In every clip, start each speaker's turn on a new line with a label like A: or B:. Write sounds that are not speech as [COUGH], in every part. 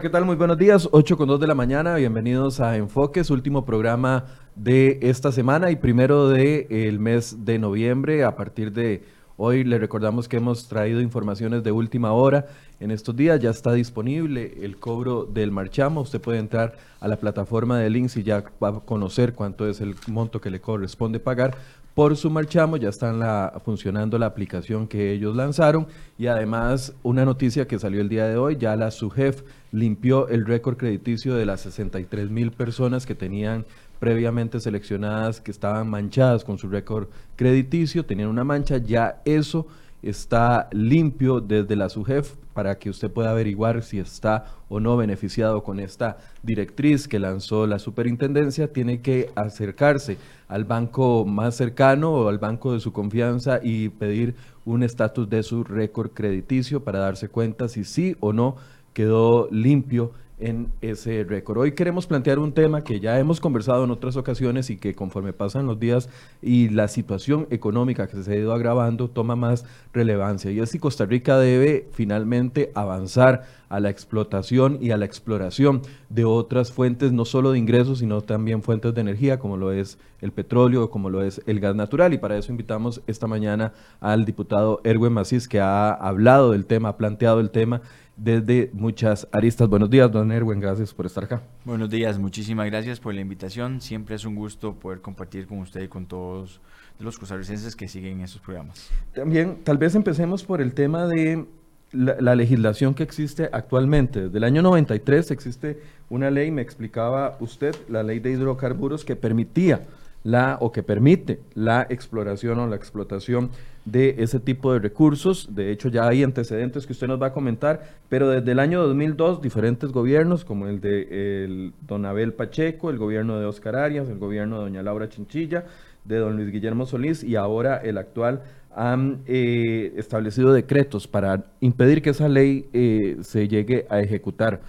A: ¿qué tal? Muy buenos días. 8 con 2 de la mañana. Bienvenidos a Enfoques, último programa de esta semana y primero del el mes de noviembre. A partir de hoy le recordamos que hemos traído informaciones de última hora. En estos días ya está disponible el cobro del marchamo. Usted puede entrar a la plataforma de links y ya va a conocer cuánto es el monto que le corresponde pagar por su marchamo, ya está funcionando la aplicación que ellos lanzaron y además una noticia que salió el día de hoy, ya la SUGEF limpió el récord crediticio de las 63 mil personas que tenían previamente seleccionadas, que estaban manchadas con su récord crediticio, tenían una mancha, ya eso está limpio desde la SUGEF para que usted pueda averiguar si está o no beneficiado con esta directriz que lanzó la superintendencia, tiene que acercarse al banco más cercano o al banco de su confianza y pedir un estatus de su récord crediticio para darse cuenta si sí o no quedó limpio en ese récord. Hoy queremos plantear un tema que ya hemos conversado en otras ocasiones y que conforme pasan los días y la situación económica que se ha ido agravando toma más relevancia y es si Costa Rica debe finalmente avanzar a la explotación y a la exploración de otras fuentes, no solo de ingresos, sino también fuentes de energía, como lo es el petróleo, como lo es el gas natural. Y para eso invitamos esta mañana al diputado Erwin Macís, que ha hablado del tema, ha planteado el tema desde muchas aristas. Buenos días, don Erwin, gracias por estar acá.
B: Buenos días, muchísimas gracias por la invitación. Siempre es un gusto poder compartir con usted y con todos los costarricenses que siguen estos programas.
A: También, tal vez empecemos por el tema de la, legislación que existe actualmente. Desde el año 93 existe una ley, me explicaba usted, la ley de hidrocarburos que permitía la o que permite la exploración o la explotación de ese tipo de recursos. De hecho, ya hay antecedentes que usted nos va a comentar, pero desde el año 2002 diferentes gobiernos, como el de don Abel Pacheco, el gobierno de Oscar Arias, el gobierno de doña Laura Chinchilla, de don Luis Guillermo Solís y ahora el actual han eh, establecido decretos para impedir que esa ley eh, se llegue a ejecutar.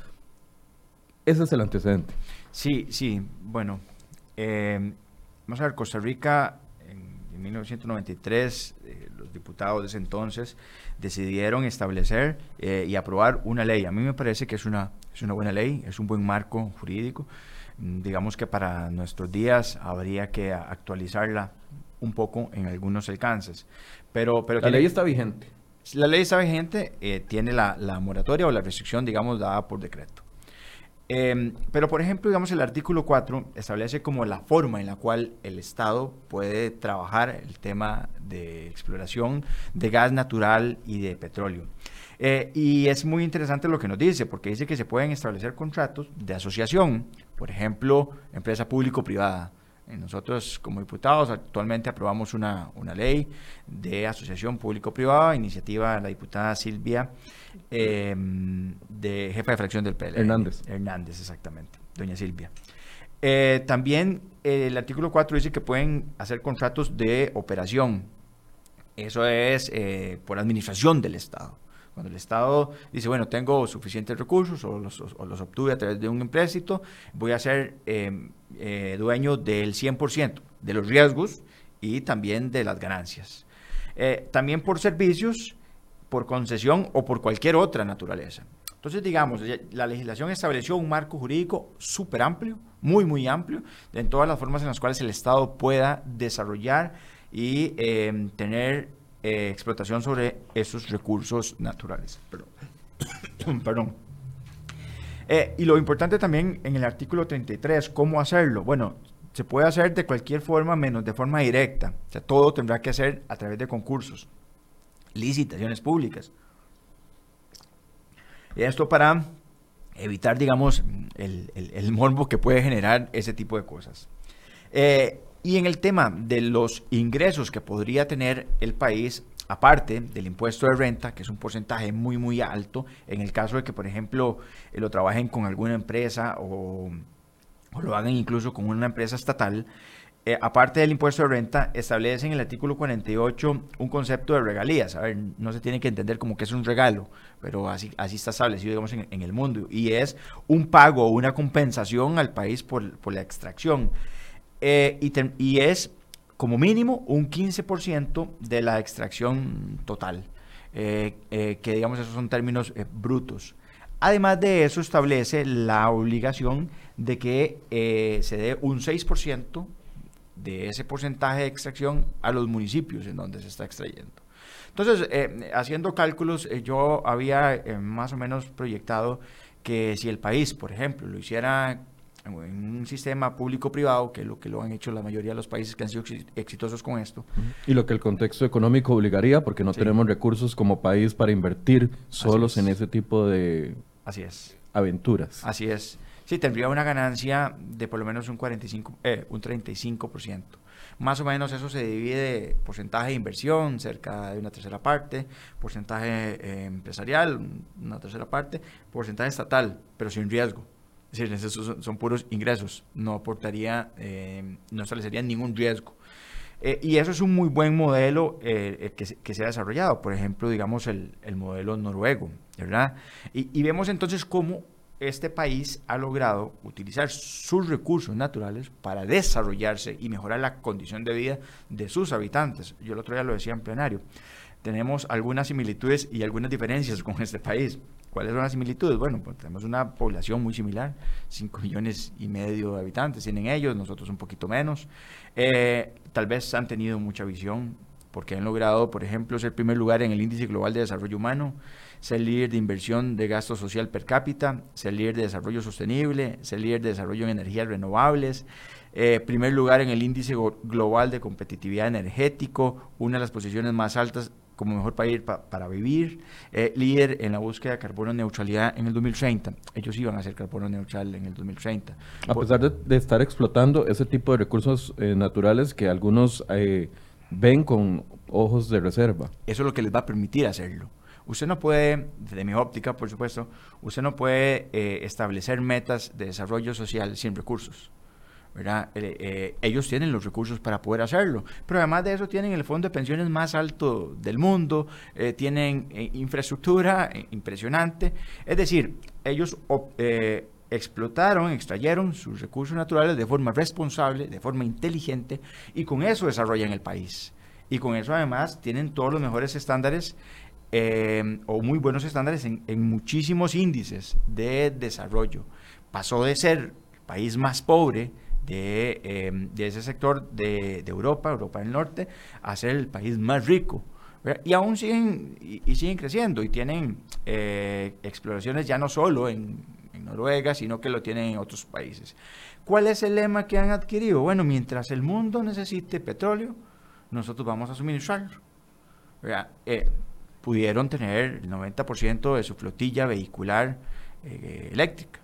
A: Ese es el antecedente.
B: Sí, sí, bueno. Eh, vamos a ver, Costa Rica en, 1993, los diputados de ese entonces decidieron establecer y aprobar una ley. A mí me parece que es una, es una buena ley, es un buen marco jurídico. Mm, digamos que para nuestros días habría que actualizarla un poco en algunos alcances. Pero, pero
A: la ley está vigente.
B: La ley está vigente, eh, tiene la, moratoria o la restricción, digamos, dada por decreto. Em, pero, por ejemplo, digamos, el artículo 4 establece como la forma en la cual el Estado puede trabajar el tema de exploración de gas natural y de petróleo. Eh, y es muy interesante lo que nos dice, porque dice que se pueden establecer contratos de asociación, por ejemplo, empresa público-privada eh, nosotros como diputados actualmente aprobamos una, ley de asociación público-privada, iniciativa de la diputada Silvia, em, de jefa de fracción del PL.
A: Hernández.
B: Hernández, exactamente, doña Silvia. Eh, también el artículo 4 dice que pueden hacer contratos de operación. Eso es eh, por administración del Estado. Cuando el Estado dice, bueno, tengo suficientes recursos o los, obtuve a través de un empréstito, voy a ser eh, dueño del 100% de los riesgos y también de las ganancias. Eh, también por servicios, por concesión o por cualquier otra naturaleza. Entonces, digamos, la legislación estableció un marco jurídico súper amplio, muy, muy amplio, en todas las formas en las cuales el Estado pueda desarrollar y em, tener eh, explotación sobre esos recursos naturales. Perdón. [COUGHS] Eh, y lo importante también en el artículo 33, ¿cómo hacerlo? Bueno, se puede hacer de cualquier forma menos de forma directa. O sea, todo tendrá que hacer a través de concursos, licitaciones públicas. Esto para evitar, digamos, el, el, morbo que puede generar ese tipo de cosas. Eh, y en el tema de los ingresos que podría tener el país, aparte del impuesto de renta, que es un porcentaje muy, muy alto, en el caso de que, por ejemplo, eh, lo trabajen con alguna empresa o, lo hagan incluso con una empresa estatal, eh, aparte del impuesto de renta, establece en el artículo 48 un concepto de regalías. A ver, no se tiene que entender como que es un regalo, pero así, está establecido, digamos, en, el mundo. Y es un pago o una compensación al país por, la extracción. Eh, y, es como mínimo un 15% de la extracción total, eh, que digamos esos son términos brutos. Además de eso, establece la obligación de que se dé un 6% de ese porcentaje de extracción a los municipios en donde se está extrayendo. Entonces, eh, haciendo cálculos, eh, yo había más o menos proyectado que si el país, por ejemplo, lo hiciera en un sistema público-privado, que es lo que lo han hecho la mayoría de los países que han sido exitosos con esto.
A: Y lo que el contexto económico obligaría, porque no tenemos recursos como país para invertir solos en ese tipo de
B: Así es.
A: aventuras.
B: Así es. Sí, tendría una ganancia de por lo menos un 45, eh, un 35%. Más o menos eso se divide porcentaje de inversión, cerca de una tercera parte, porcentaje eh, empresarial, una tercera parte, porcentaje estatal, pero sin riesgo. Es decir, esos son, puros ingresos, no aportaría, eh, no establecería ningún riesgo. Y eso es un muy buen modelo que, que, se ha desarrollado, por ejemplo, digamos el, el modelo noruego, ¿verdad? Y, vemos entonces cómo este país ha logrado utilizar sus recursos naturales para desarrollarse y mejorar la condición de vida de sus habitantes. Yo el otro día lo decía en plenario. Tenemos algunas similitudes y algunas diferencias con este país. ¿Cuáles son las similitudes? Bueno, pues tenemos una población muy similar, 5 millones y medio de habitantes tienen ellos, nosotros un poquito menos. Eh, tal vez han tenido mucha visión porque han logrado, por ejemplo, ser primer lugar en el índice global de desarrollo humano, ser líder de inversión de gasto social per cápita, ser líder de desarrollo sostenible, ser líder de desarrollo en energías renovables, eh, primer lugar en el índice global de competitividad energético, una de las posiciones más altas como mejor país para vivir, eh, líder en la búsqueda de carbono neutralidad en el 2030. Ellos iban a ser carbono neutral en el 2030.
A: A pesar de, estar explotando ese tipo de recursos eh, naturales que algunos ven con ojos de reserva.
B: Eso es lo que les va a permitir hacerlo. Usted no puede, desde mi óptica, por supuesto, usted no puede establecer metas de desarrollo social sin recursos. ¿verdad? Eh, eh, ellos tienen los recursos para poder hacerlo, pero además de eso tienen el fondo de pensiones más alto del mundo, eh, tienen infraestructura impresionante, es decir, ellos explotaron, extrayeron sus recursos naturales de forma responsable, de forma inteligente, y con eso desarrollan el país. Y con eso además tienen todos los mejores estándares o muy buenos estándares en, muchísimos índices de desarrollo. Pasó de ser el país más pobre Em, de, ese sector de, Europa, Europa del Norte, a ser el país más rico. Y aún siguen, y, siguen creciendo y tienen eh, exploraciones ya no solo en, Noruega, sino que lo tienen en otros países. ¿Cuál es el lema que han adquirido? Bueno, mientras el mundo necesite petróleo, nosotros vamos a suministrarlo. Eh, pudieron tener el 90% de su flotilla vehicular eh, eléctrica.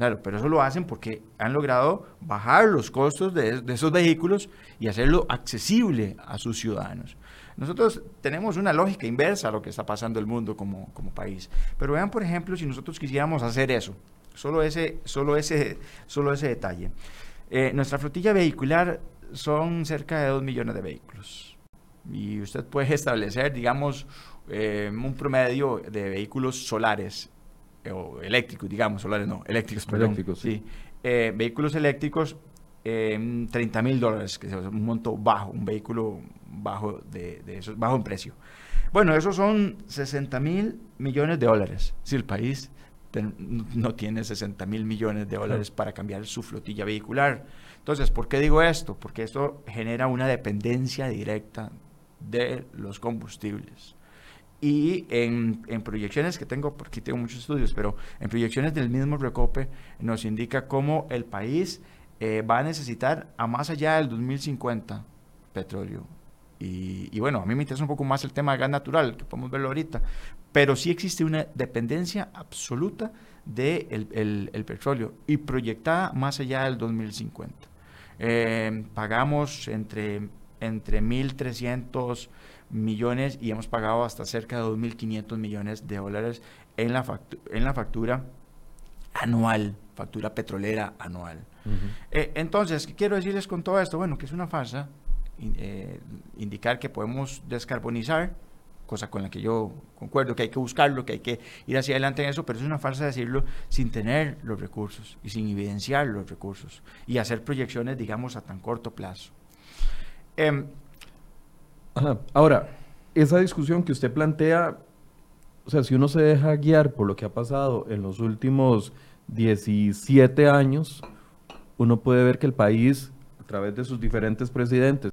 B: Claro, pero eso lo hacen porque han logrado bajar los costos de, esos vehículos y hacerlo accesible a sus ciudadanos. Nosotros tenemos una lógica inversa a lo que está pasando el mundo como, país. Pero vean, por ejemplo, si nosotros quisiéramos hacer eso, solo ese, solo ese, solo ese detalle. Eh, nuestra flotilla vehicular son cerca de 2 millones de vehículos. Y usted puede [LAUGHS] establecer, digamos, eh, un promedio de vehículos solares o eléctricos, digamos, solares no, eléctricos, perdón. Eléctricos, sí. Eh, vehículos eléctricos, eh, 30 mil dólares, que es un monto bajo, un vehículo bajo de, de esos, bajo en precio. Bueno, esos son 60 mil millones de dólares. Si el país no tiene 60 mil millones de dólares para cambiar su flotilla vehicular. Entonces, ¿por qué digo esto? Porque esto genera una dependencia directa de los combustibles. Y en, en, proyecciones que tengo, porque tengo muchos estudios, pero en proyecciones del mismo Recope nos indica cómo el país eh, va a necesitar a más allá del 2050 petróleo. Y, bueno, a mí me interesa un poco más el tema del gas natural, que podemos verlo ahorita, pero sí existe una dependencia absoluta del de el, petróleo y proyectada más allá del 2050. Eh, pagamos entre, entre 1.300 millones y hemos pagado hasta cerca de 2.500 millones de dólares en la, en la factura anual, factura petrolera anual. Eh, entonces, ¿qué quiero decirles con todo esto? Bueno, que es una farsa eh, indicar que podemos descarbonizar, cosa con la que yo concuerdo, que hay que buscarlo, que hay que ir hacia adelante en eso, pero es una farsa decirlo sin tener los recursos y sin evidenciar los recursos y hacer proyecciones, digamos, a tan corto plazo.
A: Em, Ahora, esa discusión que usted plantea o sea, si uno se deja guiar por lo que ha pasado en los últimos 17 años, uno puede ver que el país, a través de sus diferentes presidentes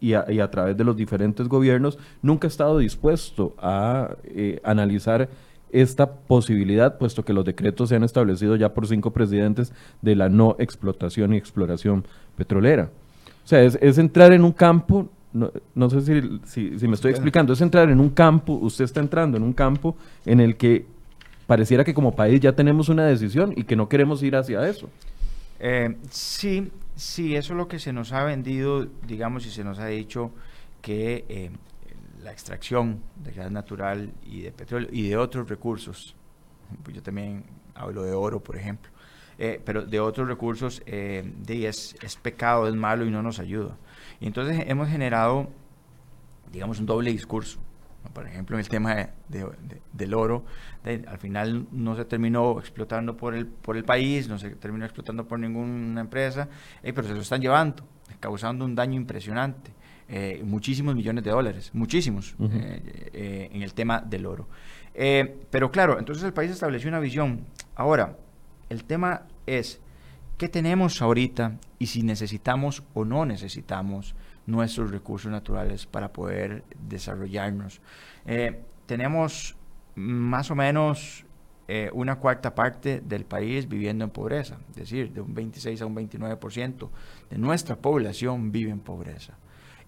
A: y a, través de los diferentes gobiernos, nunca ha estado dispuesto a eh, analizar esta posibilidad, puesto que los decretos se han establecido ya por cinco presidentes de la no explotación y exploración petrolera. O sea, es, entrar en un campo, no, sé si, si, me estoy explicando, es entrar en un campo, usted está entrando en un campo en el que pareciera que como país ya tenemos una decisión y que no queremos ir hacia eso.
B: Eh, sí, sí, eso es lo que se nos ha vendido, digamos, y se nos ha dicho que eh, la extracción de gas natural y de petróleo y de otros recursos, pues yo también hablo de oro, por ejemplo, eh, pero de otros recursos eh, de, es, es, pecado, es malo y no nos ayuda. Y entonces hemos generado, digamos, un doble discurso. Por ejemplo, en el tema de, del oro, al final no se terminó explotando por el, por el país, no se terminó explotando por ninguna empresa, eh, pero se lo están llevando, causando un daño impresionante. Eh, muchísimos millones de dólares, muchísimos, eh, eh, en el tema del oro. pero claro, entonces el país estableció una visión. Ahora, el tema es, ¿qué tenemos ahorita y si necesitamos o no necesitamos nuestros recursos naturales para poder desarrollarnos? tenemos más o menos una cuarta parte del país viviendo en pobreza, es decir, de un 26 a un 29% de nuestra población vive en pobreza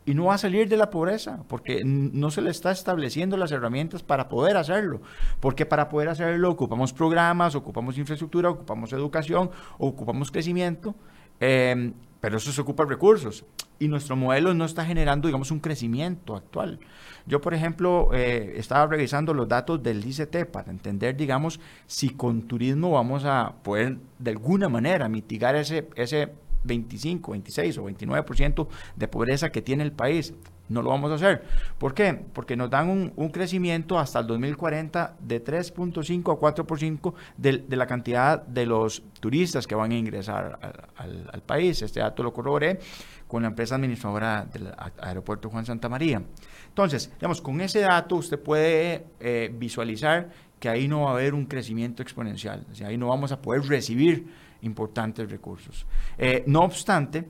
B: y no va a salir de la pobreza porque no se le está estableciendo las herramientas para poder hacerlo. Porque para poder hacerlo ocupamos programas, ocupamos infraestructura, ocupamos educación, ocupamos crecimiento, em, pero eso se ocupa recursos. Y nuestro modelo no está generando, digamos, un crecimiento actual. Yo, por ejemplo, eh, estaba revisando los datos del ICT para entender, digamos, si con turismo vamos a poder de alguna manera mitigar ese, ese 25, 26 o 29% de pobreza que tiene el país. No lo vamos a hacer. ¿Por qué? Porque nos dan un, crecimiento hasta el 2040 de 3.5 a 4% de, de la cantidad de los turistas que van a ingresar al, país. Este dato lo corroboré con la empresa administradora del aeropuerto Juan Santa María. Entonces, digamos, con ese dato usted puede eh, visualizar que ahí no va a haber un crecimiento exponencial. O ahí no vamos a poder recibir importantes recursos. Eh, no obstante,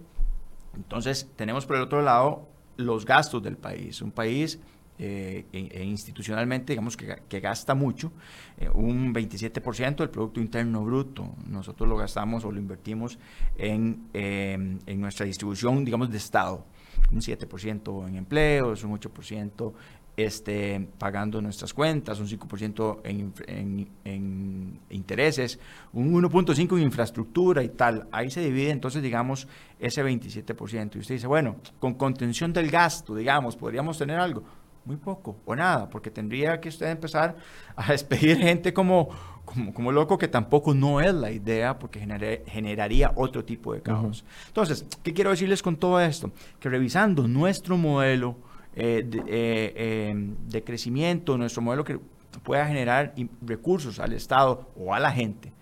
B: entonces tenemos por el otro lado los gastos del país. Un país eh, e, e institucionalmente, digamos que, gasta mucho, eh, un 27% del Producto Interno Bruto. Nosotros lo gastamos o lo invertimos en, en nuestra distribución, digamos, de Estado. Un 7% en empleos, un 8% este, pagando nuestras cuentas, un 5% en, en, en, intereses, un 1.5% en infraestructura y tal. Ahí se divide entonces, digamos, ese 27%. Y usted dice, bueno, con contención del gasto, digamos, ¿podríamos tener algo? Muy poco o nada, porque tendría que usted empezar a [LAUGHS] despedir gente como, como, como loco, que tampoco no es la idea, porque generaría otro tipo de caos. Entonces, ¿qué quiero decirles con todo esto? Que revisando nuestro modelo, eh, eh, em, de, crecimiento, nuestro modelo que pueda generar recursos al Estado o a la gente,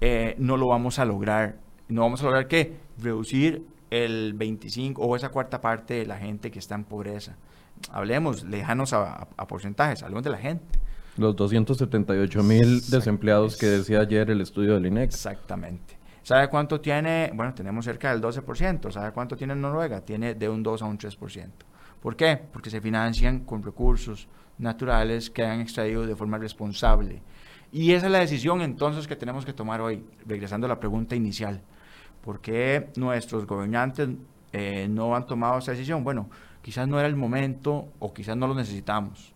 B: eh, no lo vamos a lograr. No vamos a lograr qué? Reducir el 25 o esa cuarta parte de la gente que está en pobreza. Hablemos lejanos a, porcentajes, hablemos de la gente.
A: Los 278 mil desempleados que decía ayer el estudio del INEX.
B: Exactamente. ¿Sabe cuánto tiene? Bueno, tenemos cerca del 12%. ¿Sabe cuánto tiene Noruega? Tiene de un 2 a un 3%. ¿Por qué? Porque se financian con recursos naturales que han extraído de forma responsable. Y esa es la decisión entonces que tenemos que tomar hoy, regresando a la pregunta inicial. ¿Por qué nuestros gobernantes eh, no han tomado esa decisión? Bueno, quizás no era el momento o quizás no lo necesitamos.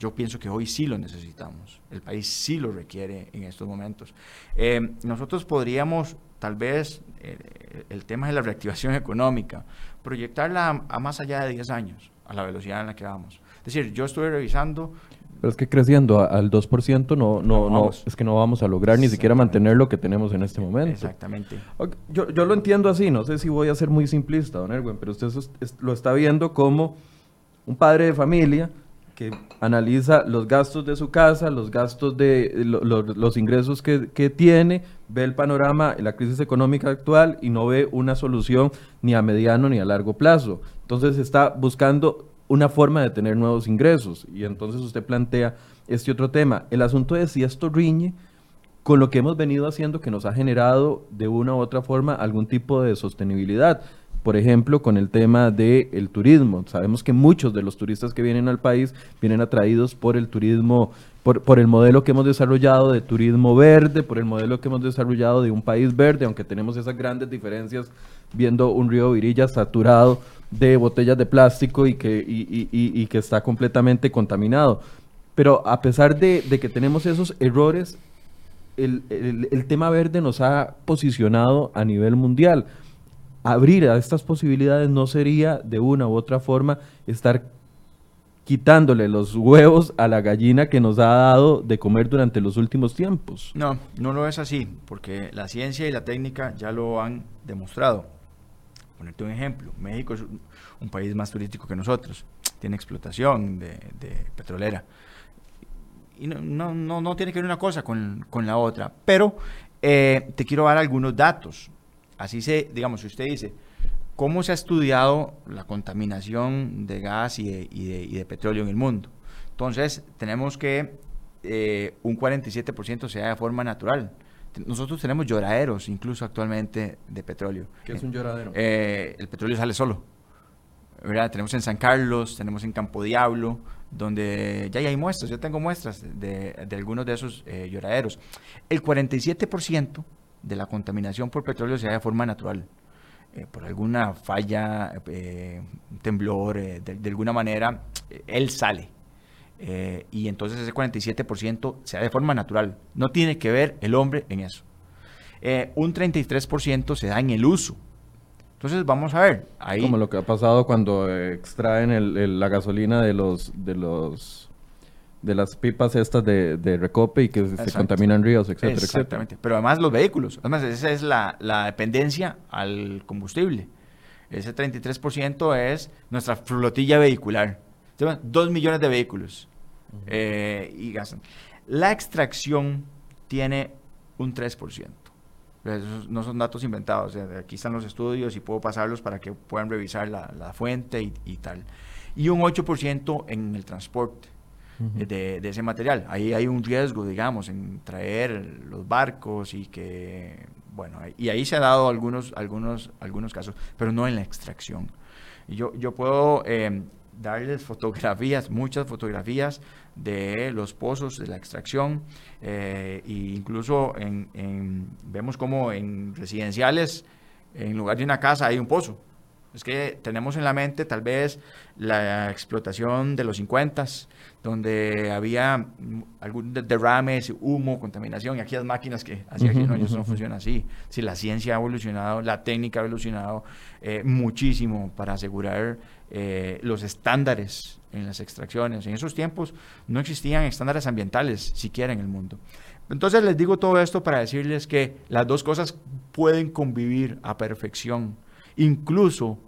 B: Yo pienso que hoy sí lo necesitamos. El país sí lo requiere en estos momentos. Eh, nosotros podríamos, tal vez, eh, el tema de la reactivación económica, proyectarla a, más allá de 10 años, a la velocidad en la que vamos. Es decir, yo estuve revisando...
A: Pero es que creciendo al 2% no, no, no, es que no vamos a lograr ni siquiera mantener lo que tenemos en este momento.
B: Exactamente.
A: Yo, yo lo entiendo así, no sé si voy a ser muy simplista, don Erwin, pero usted lo está viendo como un padre de familia que analiza los gastos de su casa, los gastos de los ingresos que, tiene, ve el panorama, la crisis económica actual y no ve una solución ni a mediano ni a largo plazo. Entonces está buscando una forma de tener nuevos ingresos. Y entonces usted plantea este otro tema. El asunto es si esto riñe con lo que hemos venido haciendo que nos ha generado de una u otra forma algún tipo de sostenibilidad. Por ejemplo, con el tema del turismo. Sabemos que muchos de los turistas que vienen al país vienen atraídos por el turismo, por, por, el modelo que hemos desarrollado de turismo verde, por el modelo que hemos desarrollado de un país verde, aunque tenemos esas grandes diferencias viendo un río Virilla saturado de botellas de plástico y que, y, y, y que está completamente contaminado. Pero a pesar de, de que tenemos esos errores, el, el, tema verde nos ha posicionado a nivel mundial. Abrir a estas posibilidades no sería de una u otra forma estar quitándole los huevos a la gallina que nos ha dado de comer durante los últimos tiempos.
B: No, no lo es así, porque la ciencia y la técnica ya lo han demostrado. Ponerte un ejemplo, México es un país más turístico que nosotros, tiene explotación de, petrolera y no, no, no, tiene que ver una cosa con, con la otra. Pero eh, te quiero dar algunos datos. Así se, digamos, si usted dice, ¿cómo se ha estudiado la contaminación de gas y de, y de, y de petróleo en el mundo? Entonces, tenemos que eh, un 47% sea de forma natural. Nosotros tenemos lloraderos, incluso actualmente, de petróleo.
A: ¿Qué es un lloradero?
B: Eh, el petróleo sale solo. ¿verdad? Tenemos en San Carlos, tenemos en Campo Diablo, donde ya, hay muestras, yo tengo muestras de, de algunos de esos eh, lloraderos. El 47% de la contaminación por petróleo se da de forma natural. Eh, por alguna falla, eh, temblor, de, de, alguna manera, él sale. y entonces ese 47% se da de forma natural. No tiene que ver el hombre en eso. un 33% se da en el uso entonces vamos a ver. Ahí...
A: Como lo que ha pasado cuando extraen el, la gasolina de los de los de las pipas estas de, de recope y que se contaminan ríos, etcétera,
B: Exactamente. Etcétera. Pero además los vehículos. Además, esa es la, la dependencia al combustible. Ese 33% es nuestra flotilla vehicular. Dos millones de vehículos uh -huh. eh, y gastan. La extracción tiene un 3%. Esos no son datos inventados, aquí están los estudios y puedo pasarlos para que puedan revisar la, la fuente y, y, tal. Y un 8% en el transporte de, ese material. Ahí hay un riesgo, digamos, en traer los barcos y que, bueno, y ahí se ha dado algunos, algunos, algunos casos, pero no en la extracción. Yo, yo puedo eh, darles fotografías, muchas fotografías de los pozos de la extracción eh, e incluso en, vemos como en residenciales en lugar de una casa hay un pozo es que tenemos en la mente tal vez la explotación de los 50 donde había algún derrames, humo, contaminación y aquí las máquinas que hacía aquí uh -huh, años no funcionan así. Si la ciencia ha evolucionado, la técnica ha evolucionado eh, muchísimo para asegurar eh, los estándares en las extracciones. En esos tiempos no existían estándares ambientales siquiera en el mundo. Entonces les digo todo esto para decirles que las dos cosas pueden convivir a perfección. Incluso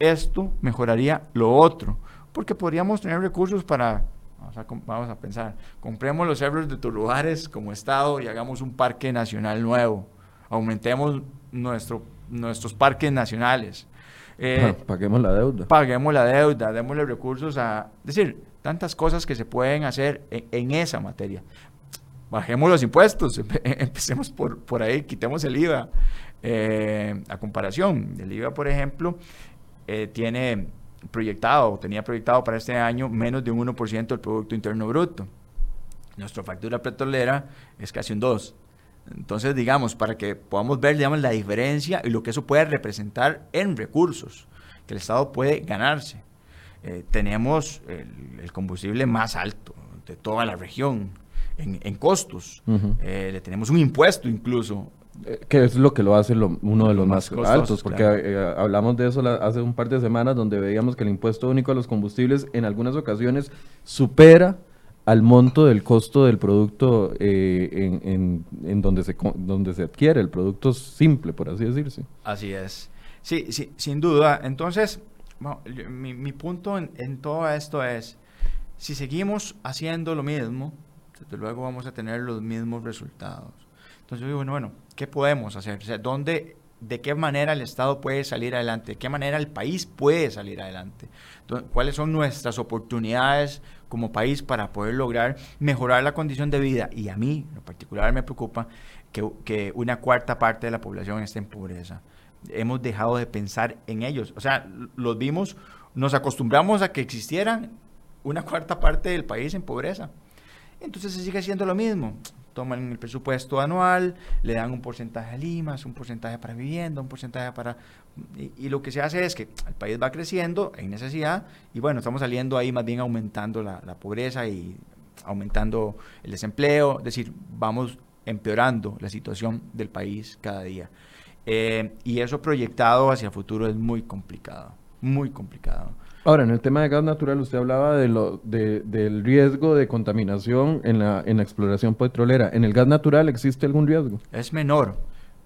B: esto mejoraría lo otro, porque podríamos tener recursos para, vamos a, vamos a pensar, compremos los cerros de Tuluares como Estado y hagamos un parque nacional nuevo, aumentemos nuestro, nuestros parques nacionales.
A: Eh, paguemos la deuda.
B: Paguemos la deuda, démosle recursos a... Es decir, tantas cosas que se pueden hacer en, en esa materia. Bajemos los impuestos, [LAUGHS] empecemos por, por ahí, quitemos el IVA. Eh, a comparación, el IVA, por ejemplo, eh, tiene proyectado, tenía proyectado para este año menos de un 1% del Producto Interno Bruto. Nuestra factura petrolera es casi un 2%. Entonces, digamos, para que podamos ver, digamos, la diferencia y lo que eso puede representar en recursos que el Estado puede ganarse. Eh, tenemos el, el, combustible más alto de toda la región en, en costos. Uh -huh. eh, le tenemos un impuesto incluso.
A: Eh, que es lo que lo hace lo, uno de los más, más costosos, altos, porque claro. Eh, hablamos de eso la, hace un par de semanas donde veíamos que el impuesto único a los combustibles en algunas ocasiones supera al monto del costo del producto eh, en, en, en, donde, se, donde se adquiere, el producto simple, por así decirse.
B: Así es. Sí, sí sin duda. Entonces, bueno, mi, mi, punto en, en, todo esto es, si seguimos haciendo lo mismo, desde luego vamos a tener los mismos resultados. Entonces yo digo, bueno, bueno ¿qué podemos hacer? ¿dónde de qué manera el Estado puede salir adelante, de qué manera el país puede salir adelante, cuáles son nuestras oportunidades como país para poder lograr mejorar la condición de vida. Y a mí, en particular, me preocupa que, que una cuarta parte de la población esté en pobreza. Hemos dejado de pensar en ellos. O sea, los vimos, nos acostumbramos a que existieran una cuarta parte del país en pobreza. Entonces se sigue haciendo lo mismo toman el presupuesto anual, le dan un porcentaje a Limas, un porcentaje para vivienda, un porcentaje para... Y, lo que se hace es que el país va creciendo en necesidad y bueno, estamos saliendo ahí más bien aumentando la, pobreza y aumentando el desempleo, es decir, vamos empeorando la situación del país cada día. Eh, y eso proyectado hacia el futuro es muy complicado, muy complicado.
A: Ahora, en el tema de gas natural, usted hablaba de lo, del riesgo de contaminación en la, en la exploración petrolera. ¿En el gas natural existe algún riesgo?
B: Es menor.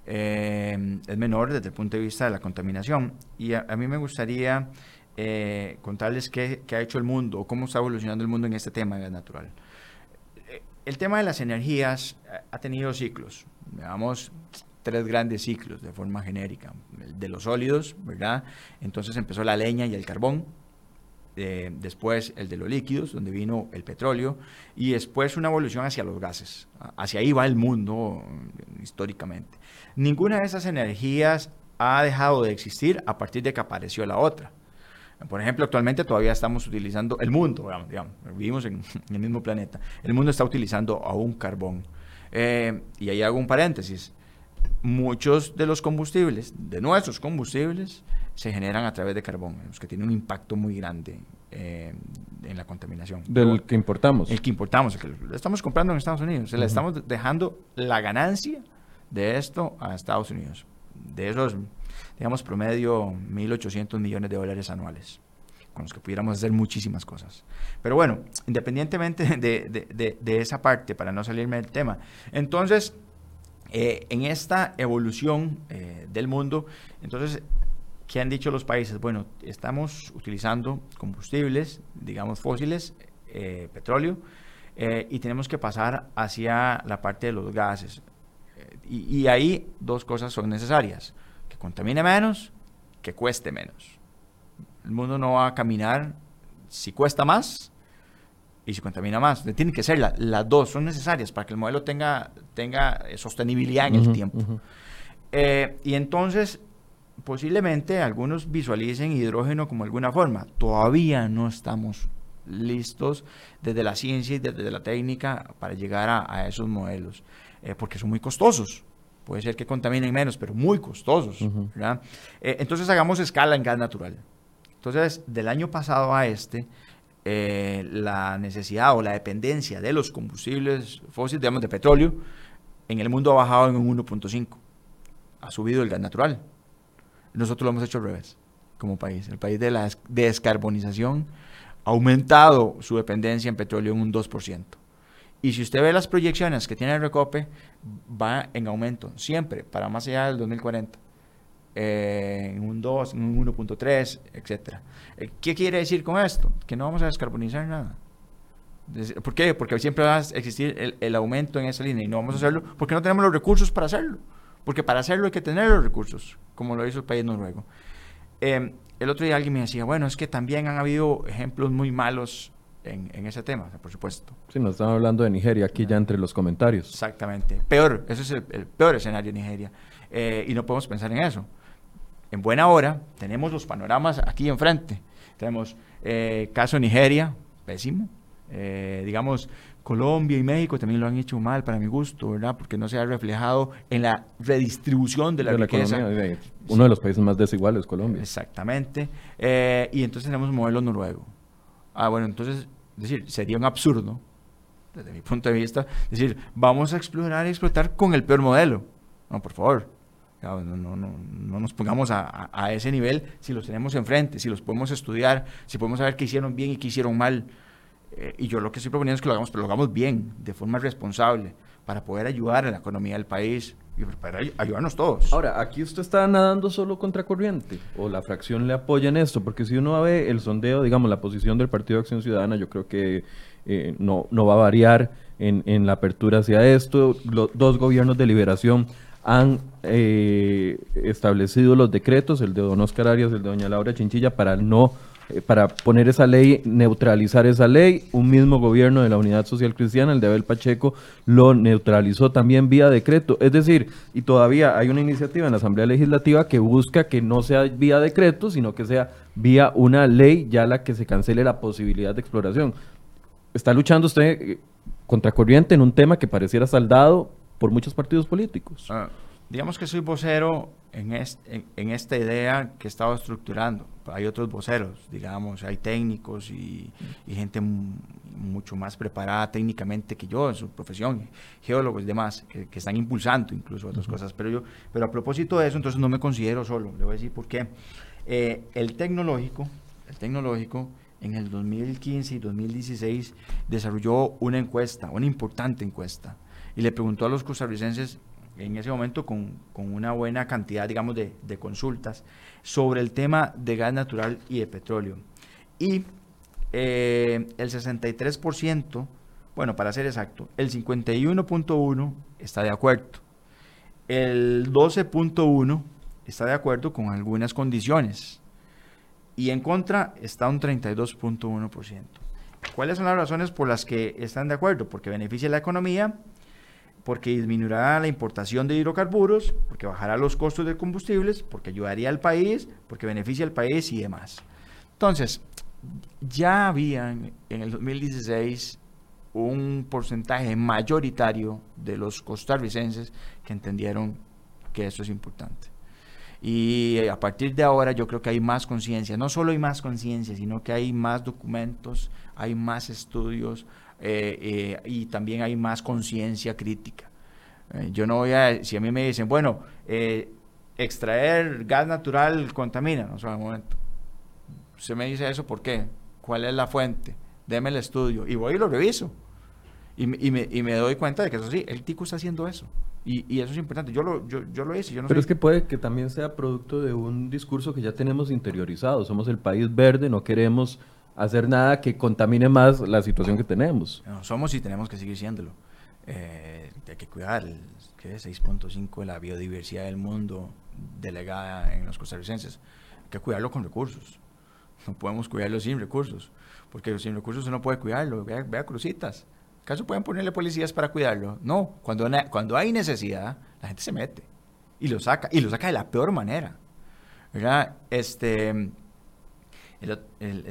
B: Eh, es menor desde el punto de vista de la contaminación. Y a, mí me gustaría eh, contarles qué, qué, ha hecho el mundo o cómo está evolucionando el mundo en este tema de gas natural. Eh, el tema de las energías ha tenido ciclos. Veamos tres grandes ciclos de forma genérica. El de los sólidos, ¿verdad? Entonces empezó la leña y el carbón después el de los líquidos, donde vino el petróleo, y después una evolución hacia los gases. Hacia ahí va el mundo mm, históricamente. Ninguna de esas energías ha dejado de existir a partir de que apareció la otra. Por ejemplo, actualmente todavía estamos utilizando, el mundo, vivimos [LAUGHS] en, el mismo planeta, el mundo está utilizando aún carbón. Eh, y ahí hago un paréntesis. Muchos de los combustibles, de nuestros combustibles, se generan a través de carbón, los que tienen un impacto muy grande eh, en la contaminación.
A: Del que importamos.
B: El que importamos, el que lo estamos comprando en Estados Unidos. le estamos dejando la ganancia de esto a Estados Unidos. De esos, digamos, promedio 1.800 millones de dólares anuales, con los que pudiéramos hacer muchísimas cosas. Pero bueno, independientemente [LAUGHS] de, de, esa parte, para no salirme del tema, entonces, eh, en esta evolución eh, del mundo, entonces ¿Qué han dicho los países? Bueno, estamos utilizando combustibles, digamos fósiles, eh, petróleo, eh, y tenemos que pasar hacia la parte de los gases. Eh, y, y, ahí dos cosas son necesarias, que contamine menos, que cueste menos. El mundo no va a caminar si cuesta más y si contamina más. Tienen que ser las dos, son necesarias para que el modelo tenga, tenga sostenibilidad en el tiempo. y entonces posiblemente algunos visualicen hidrógeno como alguna forma. Todavía no estamos listos desde la ciencia y desde la técnica para llegar a, esos modelos, eh, porque son muy costosos. Puede ser que contaminen menos, pero muy costosos. Eh, entonces hagamos escala en gas natural. Entonces, del año pasado a este, eh, la necesidad o la dependencia de los combustibles fósiles, digamos de petróleo, en el mundo ha bajado en un 1.5. Ha subido el gas natural. Nosotros lo hemos hecho al revés, como país. El país de la descarbonización ha aumentado su dependencia en petróleo en un 2%. Y si usted ve las proyecciones que tiene el Recope, va en aumento, siempre, para más allá del 2040. Eh, en un 2, en un 1.3, etc. Eh, ¿Qué quiere decir con esto? Que no vamos a descarbonizar nada. ¿Por qué? Porque siempre va a existir el, el, aumento en esa línea y no vamos a hacerlo porque no tenemos los recursos para hacerlo. Porque para hacerlo hay que tener los recursos, como lo hizo el país noruego. Em, el otro día alguien me decía, bueno, es que también han habido ejemplos muy malos en, ese tema, por supuesto.
A: Sí, nos están hablando de Nigeria aquí ya entre los comentarios.
B: Exactamente. Peor, ese es el, peor escenario de Nigeria. Eh, y no podemos pensar en eso. En buena hora, tenemos los panoramas aquí enfrente. Tenemos eh, caso Nigeria, pésimo. Eh, digamos, Colombia y México también lo han hecho mal para mi gusto, ¿verdad? Porque no se ha reflejado en la redistribución de la riqueza.
A: uno de los países más desiguales, Colombia.
B: Exactamente. Eh, y entonces tenemos un modelo noruego. Ah, bueno, entonces, es decir, sería un absurdo, desde mi punto de vista, decir, vamos a explorar y explotar con el peor modelo. No, por favor. No, no, no, no nos pongamos a, a ese nivel si los tenemos enfrente, si los podemos estudiar, si podemos saber qué hicieron bien y qué hicieron mal. Eh, y yo lo que estoy proponiendo es que lo hagamos, pero lo hagamos bien, de forma responsable, para poder ayudar a la economía del país y para ayudarnos todos.
A: Ahora, aquí usted está nadando solo contra corriente, o la fracción le apoya en esto, porque si uno ve el sondeo, digamos, la posición del Partido de Acción Ciudadana, yo creo que eh, no, no va a variar en, en, la apertura hacia esto. Los dos gobiernos de liberación han eh, establecido los decretos, el de don Oscar Arias, el de doña Laura Chinchilla, para no para poner esa ley, neutralizar esa ley. Un mismo gobierno de la Unidad Social Cristiana, el de Abel Pacheco, lo neutralizó también vía decreto. Es decir, y todavía hay una iniciativa en la Asamblea Legislativa que busca que no sea vía decreto, sino que sea vía una ley ya la que se cancele la posibilidad de exploración. Está luchando usted eh, contracorriente en un tema que pareciera saldado por muchos partidos políticos.
B: Ah, digamos que soy vocero en, en, esta idea que he estado estructurando. Hay otros voceros, digamos, hay técnicos y, gente mucho más preparada técnicamente que yo en su profesión, geólogos y demás, que, están impulsando incluso otras cosas. Pero yo, pero a propósito de eso, entonces no me considero solo. Le voy a decir por qué. Eh, el tecnológico, el tecnológico en el 2015 y 2016 desarrolló una encuesta, una importante encuesta, y le preguntó a los costarricenses en ese momento con, una buena cantidad, digamos, de, consultas sobre el tema de gas natural y de petróleo. Y eh, el 63%, bueno, para ser exacto, el 51.1 está de acuerdo. El 12.1 está de acuerdo con algunas condiciones. Y en contra está un 32.1%. ¿Cuáles son las razones por las que están de acuerdo? Porque beneficia la economía, porque disminuirá la importación de hidrocarburos, porque bajará los costos de combustibles, porque ayudaría al país, porque beneficia al país y demás. Entonces, ya había en el 2016 un porcentaje mayoritario de los costarricenses que entendieron que eso es importante. Y a partir de ahora yo creo que hay más conciencia, no solo hay más conciencia, sino que hay más documentos, hay más estudios, eh, eh, y también hay más conciencia crítica. Eh, yo no voy a, si a mí me dicen, bueno, extraer gas natural contamina, no sé, un momento. Usted me dice eso, ¿por qué? ¿Cuál es la fuente? Deme el estudio. Y voy y lo reviso. Y, me, y, me, doy cuenta de que eso sí, el tico está haciendo eso. Y, y eso es importante. Yo lo, yo, yo lo hice. Yo no
A: Pero es que puede que también sea producto de un discurso que ya tenemos interiorizado. Somos el país verde, no queremos hacer nada que contamine más la situación que tenemos.
B: somos y tenemos que seguir siéndolo. Eh, hay que cuidar el 6.5 de la biodiversidad del mundo delegada en los costarricenses. Hay que cuidarlo con recursos. No podemos cuidarlo sin recursos, porque sin recursos uno no puede cuidarlo. Vea, vea crucitas. ¿Acaso pueden ponerle policías para cuidarlo? No, cuando, cuando hay necesidad, la gente se mete y lo saca, y lo saca de la peor manera. ¿verdad? Este,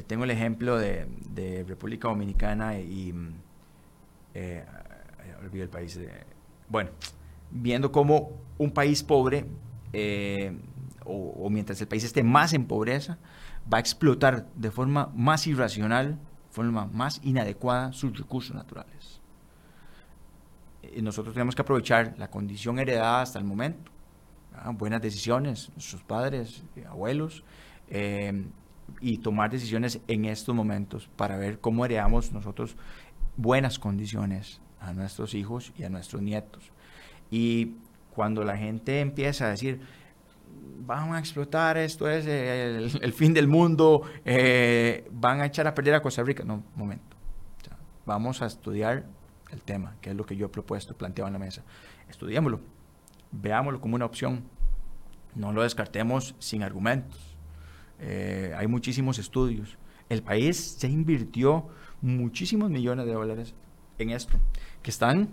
B: tengo el ejemplo de, República Dominicana y... Eh, olvidé el país. bueno, viendo cómo un país pobre, eh, o, mientras el país esté más en pobreza, va a explotar de forma más irracional, forma más inadecuada sus recursos naturales. Y nosotros tenemos que aprovechar la condición heredada hasta el momento, buenas decisiones, nuestros padres, abuelos, eh, y tomar decisiones en estos momentos para ver cómo heredamos nosotros buenas condiciones a nuestros hijos y a nuestros nietos. Y cuando la gente empieza a decir, van a explotar, esto es el, fin del mundo, eh, van a echar a perder a Costa Rica. No, momento. vamos a estudiar el tema, que es lo que yo he propuesto, planteado en la mesa. Estudiémoslo, veámoslo como una opción, no lo descartemos sin argumentos eh, hay muchísimos estudios. El país se invirtió muchísimos millones de dólares en esto, que están,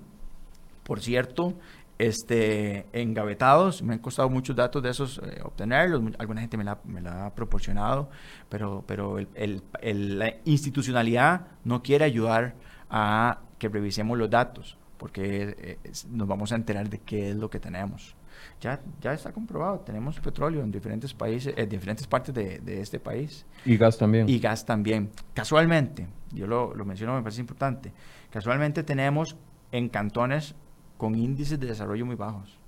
B: por cierto, este, engavetados. Me han costado muchos datos de esos eh, obtenerlos. Alguna gente me la, me la, ha proporcionado, pero, pero el, la institucionalidad no quiere ayudar a que revisemos los datos, porque eh, nos vamos a enterar de qué es lo que tenemos ya, ya está comprobado, tenemos petróleo en diferentes países, en diferentes partes de, este país.
A: Y gas también.
B: Y gas también. Casualmente, yo lo, lo menciono, me parece importante, casualmente tenemos en cantones con índices de desarrollo muy bajos.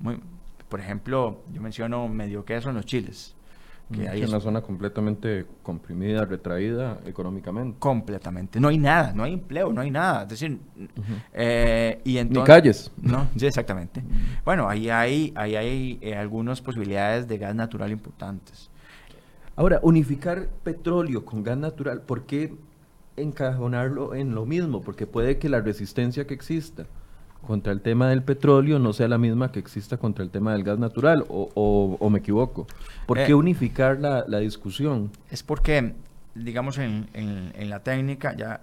B: Muy, por ejemplo, yo menciono medio queso en los chiles.
A: Que hay una zona completamente comprimida, retraída económicamente.
B: Completamente. No hay nada, no hay empleo, no hay nada. Es decir,
A: eh, y entonces, Ni calles.
B: No, sí, exactamente. Bueno, ahí hay, ahí hay eh, algunas posibilidades de gas natural importantes.
A: Ahora, unificar petróleo con gas natural, ¿por qué encajonarlo en lo mismo? Porque puede que la resistencia que exista contra el tema del petróleo no sea la misma que exista contra el tema del gas natural, o, me equivoco. ¿Por qué eh, unificar la, discusión?
B: Es porque, digamos, en, la técnica, ya,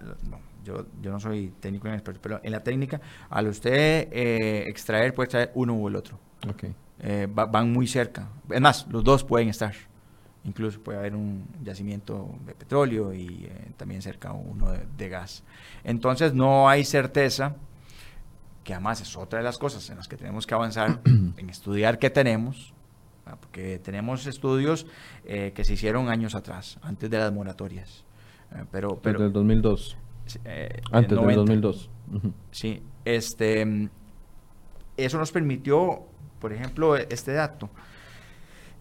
B: yo, yo, no soy técnico en experto, pero en la técnica, al usted eh, extraer, puede extraer uno u el otro.
A: Okay.
B: Eh, van muy cerca. Es más, los dos pueden estar. Incluso puede haber un yacimiento de petróleo y también cerca uno de gas. Entonces no hay certeza que además es otra de las cosas en las que tenemos que avanzar, [CLEARS THROAT] en estudiar qué tenemos, porque tenemos estudios eh, que se hicieron años atrás, antes de las moratorias. Eh, pero, pero,
A: Desde el 2002. Eh, antes del 2002.
B: Sí, este, eso nos permitió, por ejemplo, este dato.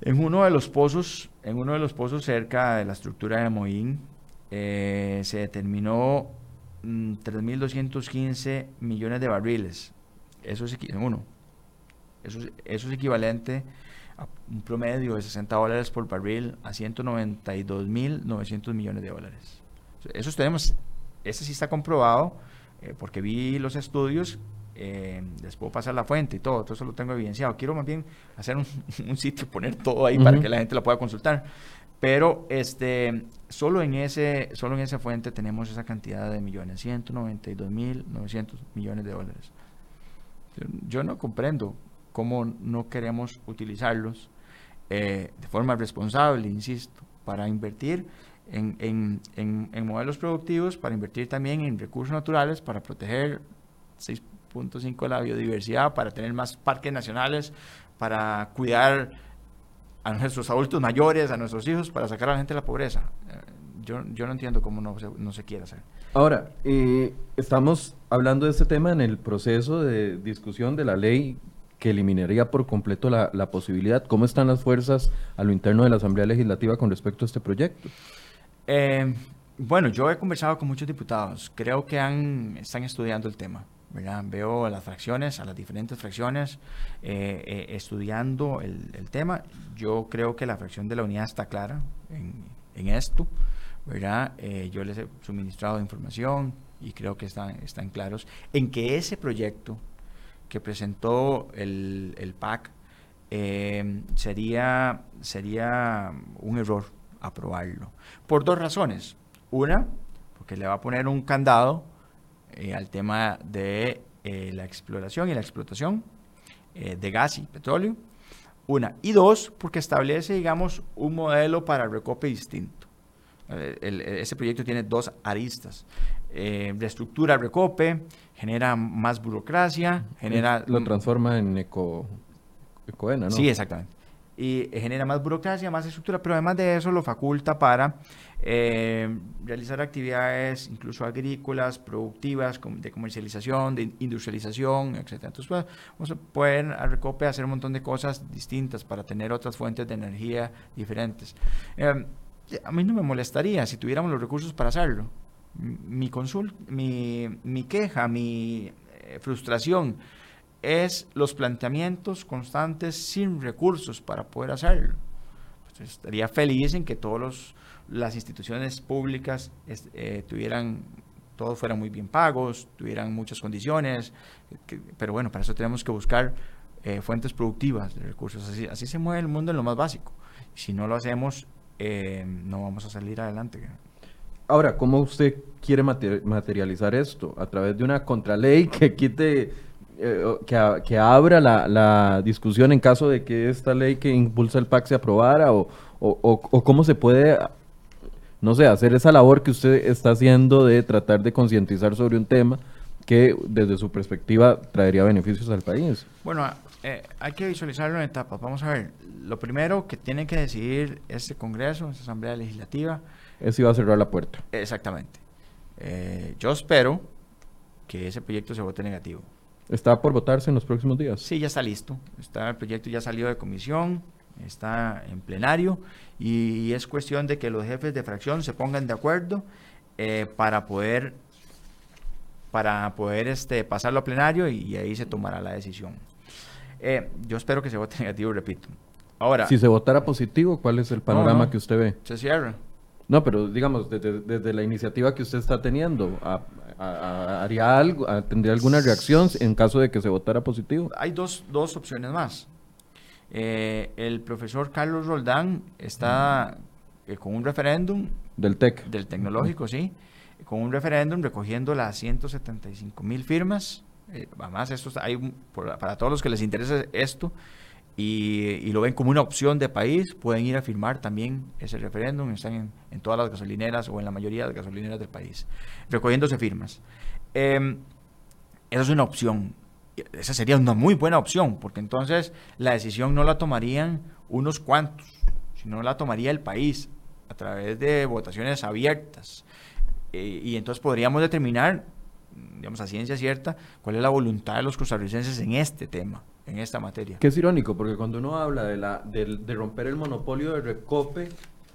B: En uno de los pozos, en uno de los pozos cerca de la estructura de Moín, se determinó 3.215 mm, millones de barriles. Eso es, uno. Eso, eso es equivalente a un promedio de 60 dólares por barril a 192.900 millones de dólares. Eso tenemos, ese sí está comprobado eh, porque vi los estudios, eh, les puedo pasar la fuente y todo, todo eso lo tengo evidenciado. Quiero más bien hacer un, [LAUGHS] sitio, poner todo ahí para que la gente lo pueda consultar. Pero este, solo, en ese, solo en esa fuente tenemos esa cantidad de millones, 192.900 millones de dólares. Yo no comprendo cómo no queremos utilizarlos eh, de forma responsable, insisto, para invertir en, en, en, modelos productivos, para invertir también en recursos naturales, para proteger 6.5 de la biodiversidad, para tener más parques nacionales, para cuidar a nuestros adultos mayores, a nuestros hijos, para sacar a la gente de la pobreza. Eh, yo, yo no entiendo cómo no se, no se quiere hacer.
A: Ahora, eh, estamos hablando de este tema en el proceso de discusión de la ley que eliminaría por completo la, la, posibilidad. ¿Cómo están las fuerzas a lo interno de la Asamblea Legislativa con respecto a este proyecto?
B: Eh, bueno, yo he conversado con muchos diputados. Creo que han, están estudiando el tema. Veo a las fracciones, a las diferentes fracciones, eh, eh, estudiando el, tema. Yo creo que la fracción de la unidad está clara en, esto. ¿verdad? Eh, yo les he suministrado información y creo que están, están claros en que ese proyecto que presentó el, el PAC sería, sería un error aprobarlo. Por dos razones. Una, porque le va a poner un candado eh, al tema de eh, la exploración y la explotación eh, de gas y petróleo. Una. Y dos, porque establece, digamos, un modelo para el recope distinto. ese proyecto tiene dos aristas. reestructura el recope, genera más burocracia, genera...
A: Lo transforma en eco, ecoena, ¿no?
B: Sí, exactamente y genera más burocracia, más estructura, pero además de eso lo faculta para eh, realizar actividades incluso agrícolas, productivas, de comercialización, de industrialización, etc. Entonces, pues, vamos a poder Recope hacer un montón de cosas distintas para tener otras fuentes de energía diferentes. Eh, a mí no me molestaría si tuviéramos los recursos para hacerlo. Mi, consulta, mi, mi queja, mi eh, frustración es los planteamientos constantes sin recursos para poder hacerlo. Pues, estaría feliz en que todas las instituciones públicas eh, tuvieran, todos fueran muy bien pagos, tuvieran muchas condiciones, pero bueno, para eso tenemos que buscar eh, fuentes productivas de recursos. Así, así se mueve el mundo en lo más básico. Si no lo hacemos, eh, no vamos a salir adelante.
A: Ahora, ¿cómo usted quiere materializar esto? ¿A través de una contraley que quite eh, que, que, abra la, la, discusión en caso de que esta ley que impulsa el PAC se aprobara o, o, o, cómo se puede, no sé, hacer esa labor que usted está haciendo de tratar de concientizar sobre un tema que desde su perspectiva traería beneficios al país.
B: Bueno, eh, hay que visualizarlo en etapas. Vamos a ver, lo primero que tiene que decidir este Congreso, esta Asamblea Legislativa.
A: Es si va a cerrar la puerta.
B: Exactamente. Eh, yo espero que ese proyecto se vote negativo.
A: ¿Está por votarse en los próximos días?
B: Sí, ya está listo. Está, el proyecto ya salió de comisión, está en plenario y es cuestión de que los jefes de fracción se pongan de acuerdo eh, para poder para poder este, pasarlo a plenario y, ahí se tomará la decisión. Eh, yo espero que se vote [LAUGHS] negativo, repito. Ahora,
A: si se votara positivo, ¿cuál es el panorama que usted ve?
B: Se cierra.
A: No, pero digamos, desde, la iniciativa que usted está teniendo, ¿haría algo, ¿tendría alguna reacción en caso de que se votara positivo?
B: Hay dos, dos opciones más. Eh, el profesor Carlos Roldán está eh, con un referéndum.
A: Del TEC.
B: Del tecnológico, sí. Con un referéndum recogiendo las 175 mil firmas. Eh, además, esto hay para todos los que les interesa esto y, lo ven como una opción de país, pueden ir a firmar también ese referéndum. Están en, todas las gasolineras o en la mayoría de las gasolineras del país, recogiéndose firmas. Eh, esa es una opción. Esa sería una muy buena opción, porque entonces la decisión no la tomarían unos cuantos, sino la tomaría el país a través de votaciones abiertas. Eh, y entonces podríamos determinar, digamos a ciencia cierta, cuál es la voluntad de los costarricenses en este tema en esta materia.
A: Que es irónico, porque cuando uno habla de, la, de, romper el monopolio de Recope,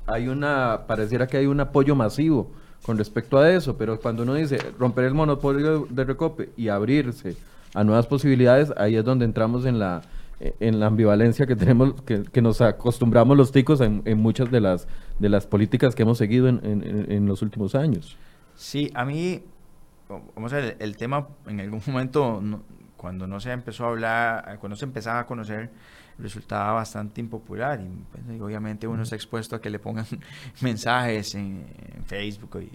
A: hay una, pareciera que hay un apoyo masivo con respecto a eso, pero cuando uno dice romper el monopolio de Recope y abrirse a nuevas posibilidades, ahí es donde entramos en la, en la ambivalencia que tenemos, que, que nos acostumbramos los ticos en, en, muchas de las, de las políticas que hemos seguido en, en, en los últimos años.
B: Sí, a mí, vamos a ver, el, tema en algún momento cuando no se empezó a hablar, cuando se empezaba a conocer, resultaba bastante impopular y, pues, obviamente uno está expuesto a que le pongan [LAUGHS] mensajes en, Facebook y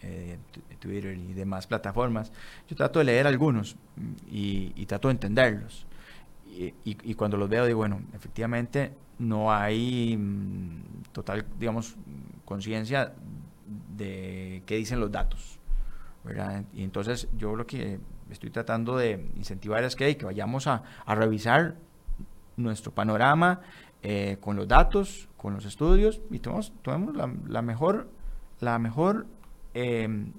B: eh, Twitter y demás plataformas. Yo trato de leer algunos y, trato de entenderlos. Y, cuando los veo digo, bueno, efectivamente no hay mm, total, digamos, conciencia de qué dicen los datos. Y entonces yo lo que estoy tratando de incentivar es que, que vayamos a, revisar nuestro panorama eh, con los datos, con los estudios y tomemos, la, mejor, la mejor, em,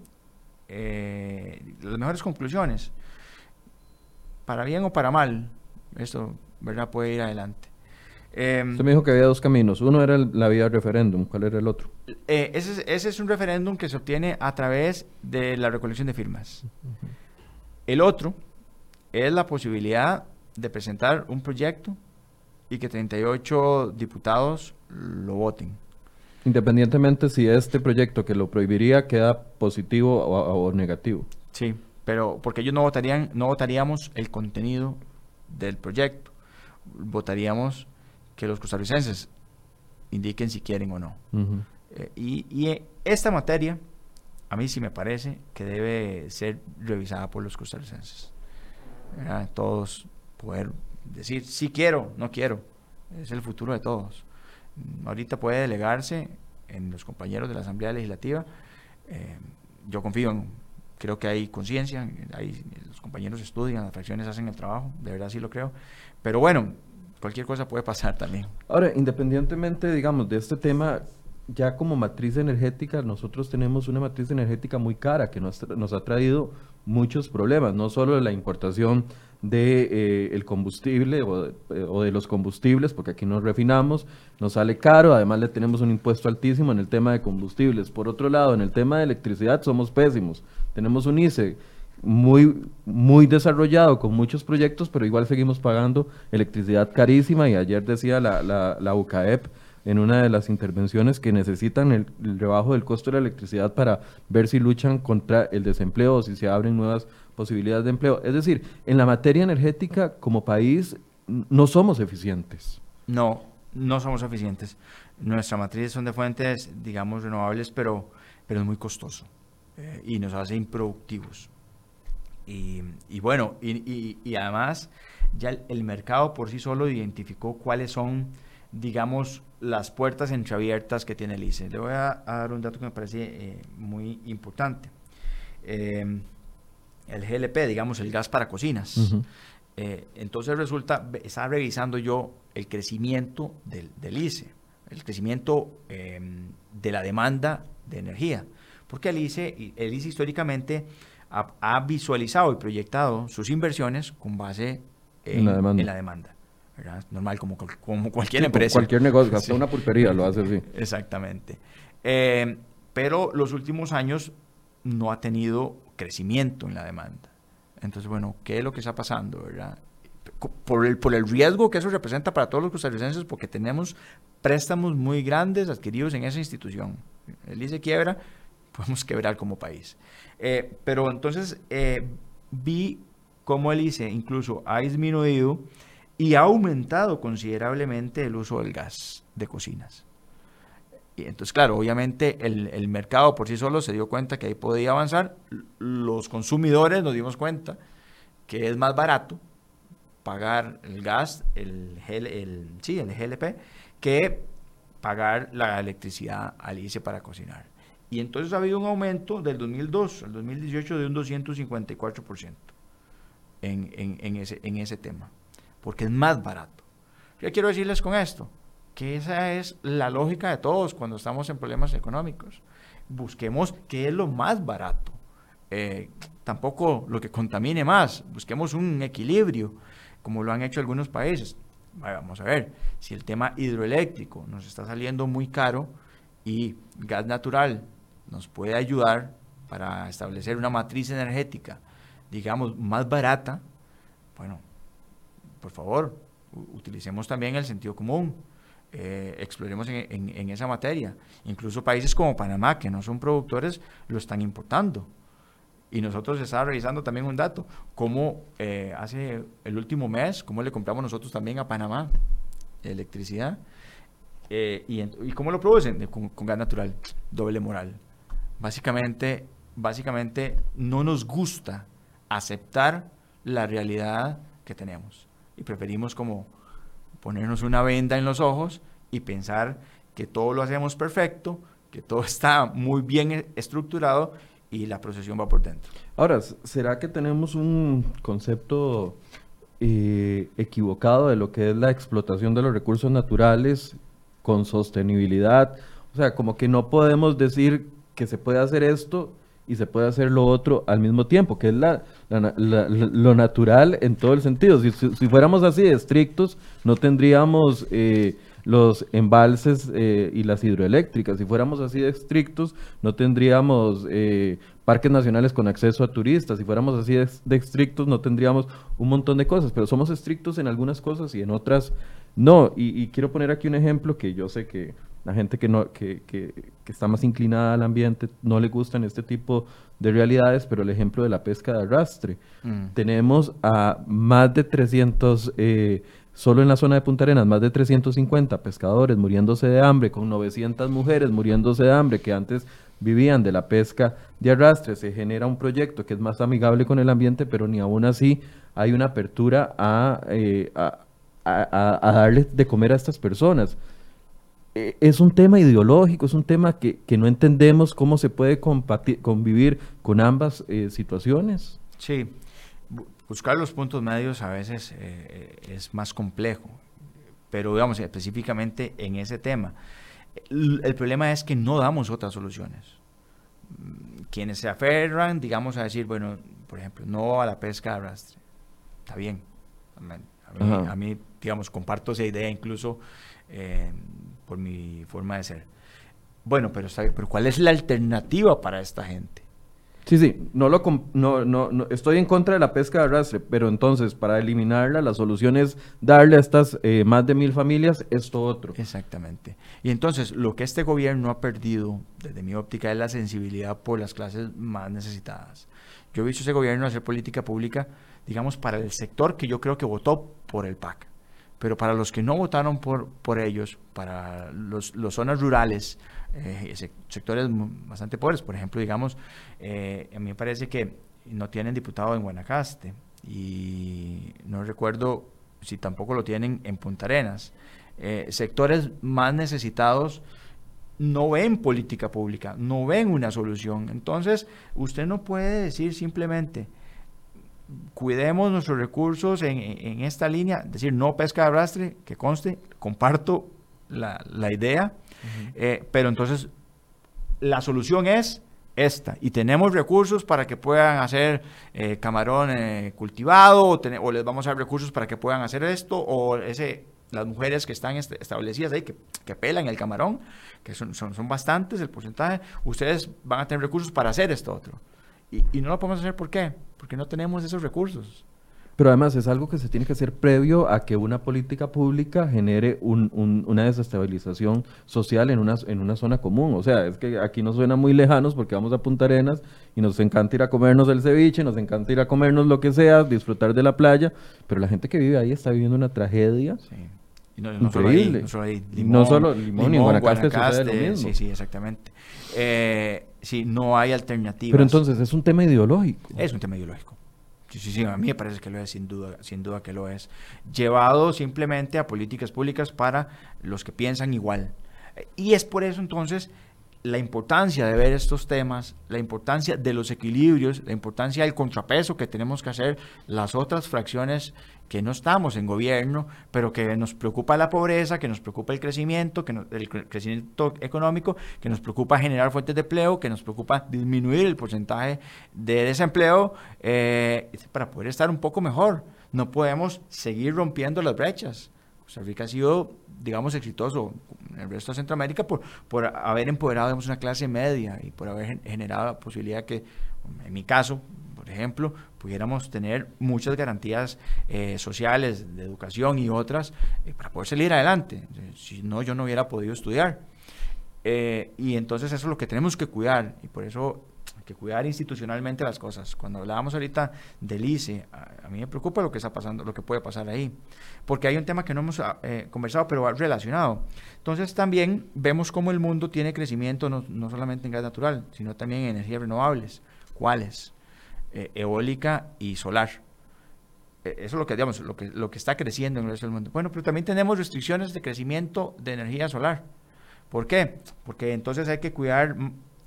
B: eh, las mejores conclusiones. Para bien o para mal, esto ¿verdad? puede ir adelante.
A: Eh, Usted me dijo que había dos caminos. Uno era la vía referéndum. ¿Cuál era el otro?
B: Eh, ese, ese, es un referéndum que se obtiene a través de la recolección de firmas. El otro es la posibilidad de presentar un proyecto y que 38 diputados lo voten.
A: Independientemente si este proyecto que lo prohibiría queda positivo o, negativo.
B: Sí, pero porque ellos no votarían, no votaríamos el contenido del proyecto, votaríamos que los costarricenses indiquen si quieren o no. Eh, y, y esta materia a mí sí me parece que debe ser revisada por los costarricenses. Todos poder decir, sí quiero, no quiero. Es el futuro de todos. Ahorita puede delegarse en los compañeros de la Asamblea Legislativa. Eh, yo confío en, creo que hay conciencia, los compañeros estudian, las fracciones hacen el trabajo, de verdad sí lo creo. Pero bueno, cualquier cosa puede pasar también.
A: Ahora, independientemente, digamos, de este tema, ya como matriz energética, nosotros tenemos una matriz energética muy cara que nos, nos ha traído muchos problemas, no solo la importación de eh, el combustible o de, eh, o de, los combustibles, porque aquí nos refinamos, nos sale caro, además le tenemos un impuesto altísimo en el tema de combustibles. Por otro lado, en el tema de electricidad somos pésimos. Tenemos un ICE muy, muy desarrollado con muchos proyectos, pero igual seguimos pagando electricidad carísima y ayer decía la, la, la UCAEP en una de las intervenciones que necesitan el, rebajo del costo de la electricidad para ver si luchan contra el desempleo o si se abren nuevas posibilidades de empleo. Es decir, en la materia energética como país no somos eficientes.
B: No, no somos eficientes. Nuestra matriz son de fuentes, digamos, renovables, pero, pero es muy costoso eh, y nos hace improductivos. Y, y bueno, y, y, además ya el mercado por sí solo identificó cuáles son, digamos, las puertas entreabiertas que tiene el ICE. Le voy a, dar un dato que me parece eh, muy importante. Eh, el GLP, digamos, el gas para cocinas. Eh, entonces resulta, estaba revisando yo el crecimiento del, del ICE, el crecimiento em, de la demanda de energía. Porque el ICE, el ICE históricamente ha, visualizado y proyectado sus inversiones con base en la demanda. Normal, como, como cualquier empresa.
A: Cualquier negocio, hasta una pulpería lo hace así.
B: Exactamente. Eh, pero los últimos años no ha tenido crecimiento en la demanda. Entonces, bueno, ¿qué es lo que está pasando, verdad? Por el, por el riesgo que eso representa para todos los costarricenses, porque tenemos préstamos muy grandes adquiridos en esa institución. el ICE quiebra, [LAUGHS] podemos quebrar como país. Eh, pero entonces eh, vi cómo el ICE incluso ha disminuido y ha aumentado considerablemente el uso del gas de cocinas. Y entonces, claro, obviamente el, el, mercado por sí solo se dio cuenta que ahí podía avanzar. Los consumidores nos dimos cuenta que es más barato pagar el gas, el, el, sí, el GLP, que pagar la electricidad al ICE para cocinar. Y entonces ha habido un aumento del 2002 al 2018 de un 254% en, en, en, ese, en ese tema, porque es más barato. ¿Qué quiero decirles con esto? Que esa es la lógica de todos cuando estamos en problemas económicos. Busquemos qué es lo más barato. Eh, tampoco lo que contamine más. Busquemos un equilibrio, como lo han hecho algunos países. Vamos a ver, si el tema hidroeléctrico nos está saliendo muy caro y gas natural nos puede ayudar para establecer una matriz energética, digamos, más barata, bueno, por favor, utilicemos también el sentido común. Eh, exploremos en, esa materia. Incluso países como Panamá, que no son productores, lo están importando. Y nosotros estamos revisando también un dato, cómo eh, hace el último mes, cómo le compramos nosotros también a Panamá electricidad. Eh, y, y, cómo lo producen? Con, con, gas natural, doble moral. Básicamente, básicamente no nos gusta aceptar la realidad que tenemos. Preferimos como ponernos una venda en los ojos y pensar que todo lo hacemos perfecto, que todo [LAUGHS] está muy bien estructurado y la procesión va por dentro.
A: Ahora, ¿será que tenemos un concepto eh, equivocado de lo que es la explotación de los recursos naturales con sostenibilidad? O sea, como que no podemos decir que se puede hacer esto y se puede hacer lo otro al mismo tiempo, que es la, lo natural en todo el sentido. Si, fuéramos así de estrictos, no tendríamos eh, los embalses eh, y las hidroeléctricas. Si fuéramos así de estrictos, no tendríamos eh, parques nacionales con acceso a turistas. Si fuéramos así de, estrictos, no tendríamos un montón de cosas. Pero somos estrictos en algunas cosas y en otras no. Y, quiero poner aquí un ejemplo que yo sé que la gente que, no, que, que, está más inclinada al ambiente no le gustan este tipo de realidades, pero el ejemplo de la pesca de arrastre. Mm. Tenemos a más de 300 Solo en la zona de Punta Arenas, más de 350 pescadores muriéndose de hambre, con 900 mujeres muriéndose de hambre que antes vivían de la pesca de arrastre. Se genera un proyecto que es más amigable con el ambiente, pero ni aún así hay una apertura a, eh, a, a, darle de comer a estas personas. E, es un tema ideológico, es un tema que, que no entendemos cómo se puede convivir con ambas eh, situaciones.
B: Sí, buscar los puntos medios a veces eh, es más complejo, pero digamos específicamente en ese tema. El, problema es que no damos otras soluciones. Quienes se aferran, digamos, a decir, bueno, por ejemplo, no a la pesca de arrastre. Está bien. A mí, digamos, comparto esa idea incluso eh, por mi forma de ser. Bueno, pero, pero ¿cuál es la alternativa para esta gente?
A: Sí, sí, no lo no, no, estoy en contra de la pesca de arrastre, pero entonces para eliminarla la solución es darle a estas eh, más de mil familias esto otro.
B: Exactamente. Y entonces lo que este gobierno ha perdido, desde mi óptica, es la sensibilidad por las clases más necesitadas. Yo he visto ese gobierno hacer política pública, digamos, para el sector que yo creo que votó por el PAC. Pero para los que no votaron por, por ellos, para los, los zonas rurales, eh, sectores bastante pobres. Por ejemplo, digamos, eh, a mí me parece que no tienen diputado en Guanacaste y no recuerdo si tampoco lo tienen en Punta Arenas. Eh, sectores más necesitados no ven política pública, no ven una solución. Entonces, usted no puede decir simplemente, cuidemos nuestros recursos en, esta línea, decir, no pesca de arrastre, que conste, comparto la, la idea, eh, pero entonces, la solución es esta. Y tenemos recursos para que puedan hacer eh, camarón eh, cultivado, o, les vamos a dar recursos para que puedan hacer esto, o ese, las mujeres que están establecidas ahí, que, que pelan el camarón, que son, son, son, bastantes el porcentaje, ustedes van a tener recursos para hacer esto otro. Y, y no lo podemos hacer, ¿por qué? Porque no tenemos esos recursos.
A: Pero además es algo que se tiene que hacer previo a que una política pública genere una desestabilización social en una, en una zona común. O sea, es que aquí nos suena muy lejanos porque vamos a Punta Arenas y nos encanta ir a comernos el ceviche, nos encanta ir a comernos lo que sea, disfrutar de la playa, pero la gente que vive ahí está viviendo una tragedia. Sí. no, increíble.
B: Solo ahí, no solo Limón, Limón Guanacaste, lo mismo. Sí, sí, exactamente. Eh, sí, no hay alternativas.
A: Pero entonces es un tema ideológico.
B: Es un tema ideológico. Sí, sí, sí, a mí me parece que lo es, sin duda, sin duda que lo es. Llevado simplemente a políticas públicas para los que piensan igual. Y es por eso entonces la importancia de ver estos temas, la importancia de los equilibrios, la importancia del contrapeso que tenemos que hacer las otras fracciones que no estamos en gobierno, pero que nos preocupa la pobreza, que nos preocupa el crecimiento, que el crecimiento económico, que nos preocupa generar fuentes de empleo, que nos preocupa disminuir el porcentaje de desempleo eh, para poder estar un poco mejor. No podemos seguir rompiendo las brechas. Costa Rica ha sido, digamos, exitoso en el resto de Centroamérica por, por haber empoderado digamos, una clase media y por haber generado la posibilidad que, en mi caso, por ejemplo, pudiéramos tener muchas garantías eh, sociales, de educación y otras eh, para poder salir adelante. Si no, yo no hubiera podido estudiar. Eh, y entonces eso es lo que tenemos que cuidar y por eso cuidar institucionalmente las cosas. Cuando hablábamos ahorita del ICE, a, mí me preocupa lo que está pasando, lo que puede pasar ahí, porque hay un tema que no hemos ah, eh, conversado, pero relacionado. Entonces también vemos cómo el mundo tiene crecimiento no, no solamente en gas natural, sino también en energías renovables. ¿Cuáles? Eh, eólica y solar. E, eso es lo que, digamos, lo que, lo que está creciendo en el resto del mundo. Bueno, pero también tenemos restricciones de crecimiento de energía solar. ¿Por qué? Porque entonces hay que cuidar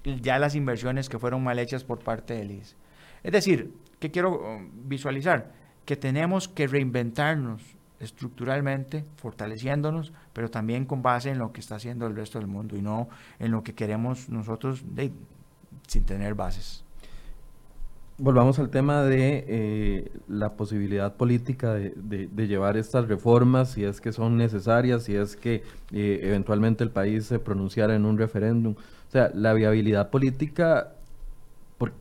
B: ya las inversiones que fueron mal hechas por parte del IS. Es decir, ¿qué quiero um, visualizar? Que tenemos que reinventarnos estructuralmente, fortaleciéndonos, pero también con base en lo que está haciendo el resto del mundo y no en lo que queremos nosotros sin tener bases.
A: Volvamos al tema de eh, la posibilidad política de, llevar estas reformas, si es que son necesarias, si es que eh, eventualmente el país se pronunciara en un referéndum. Sea, la viabilidad política,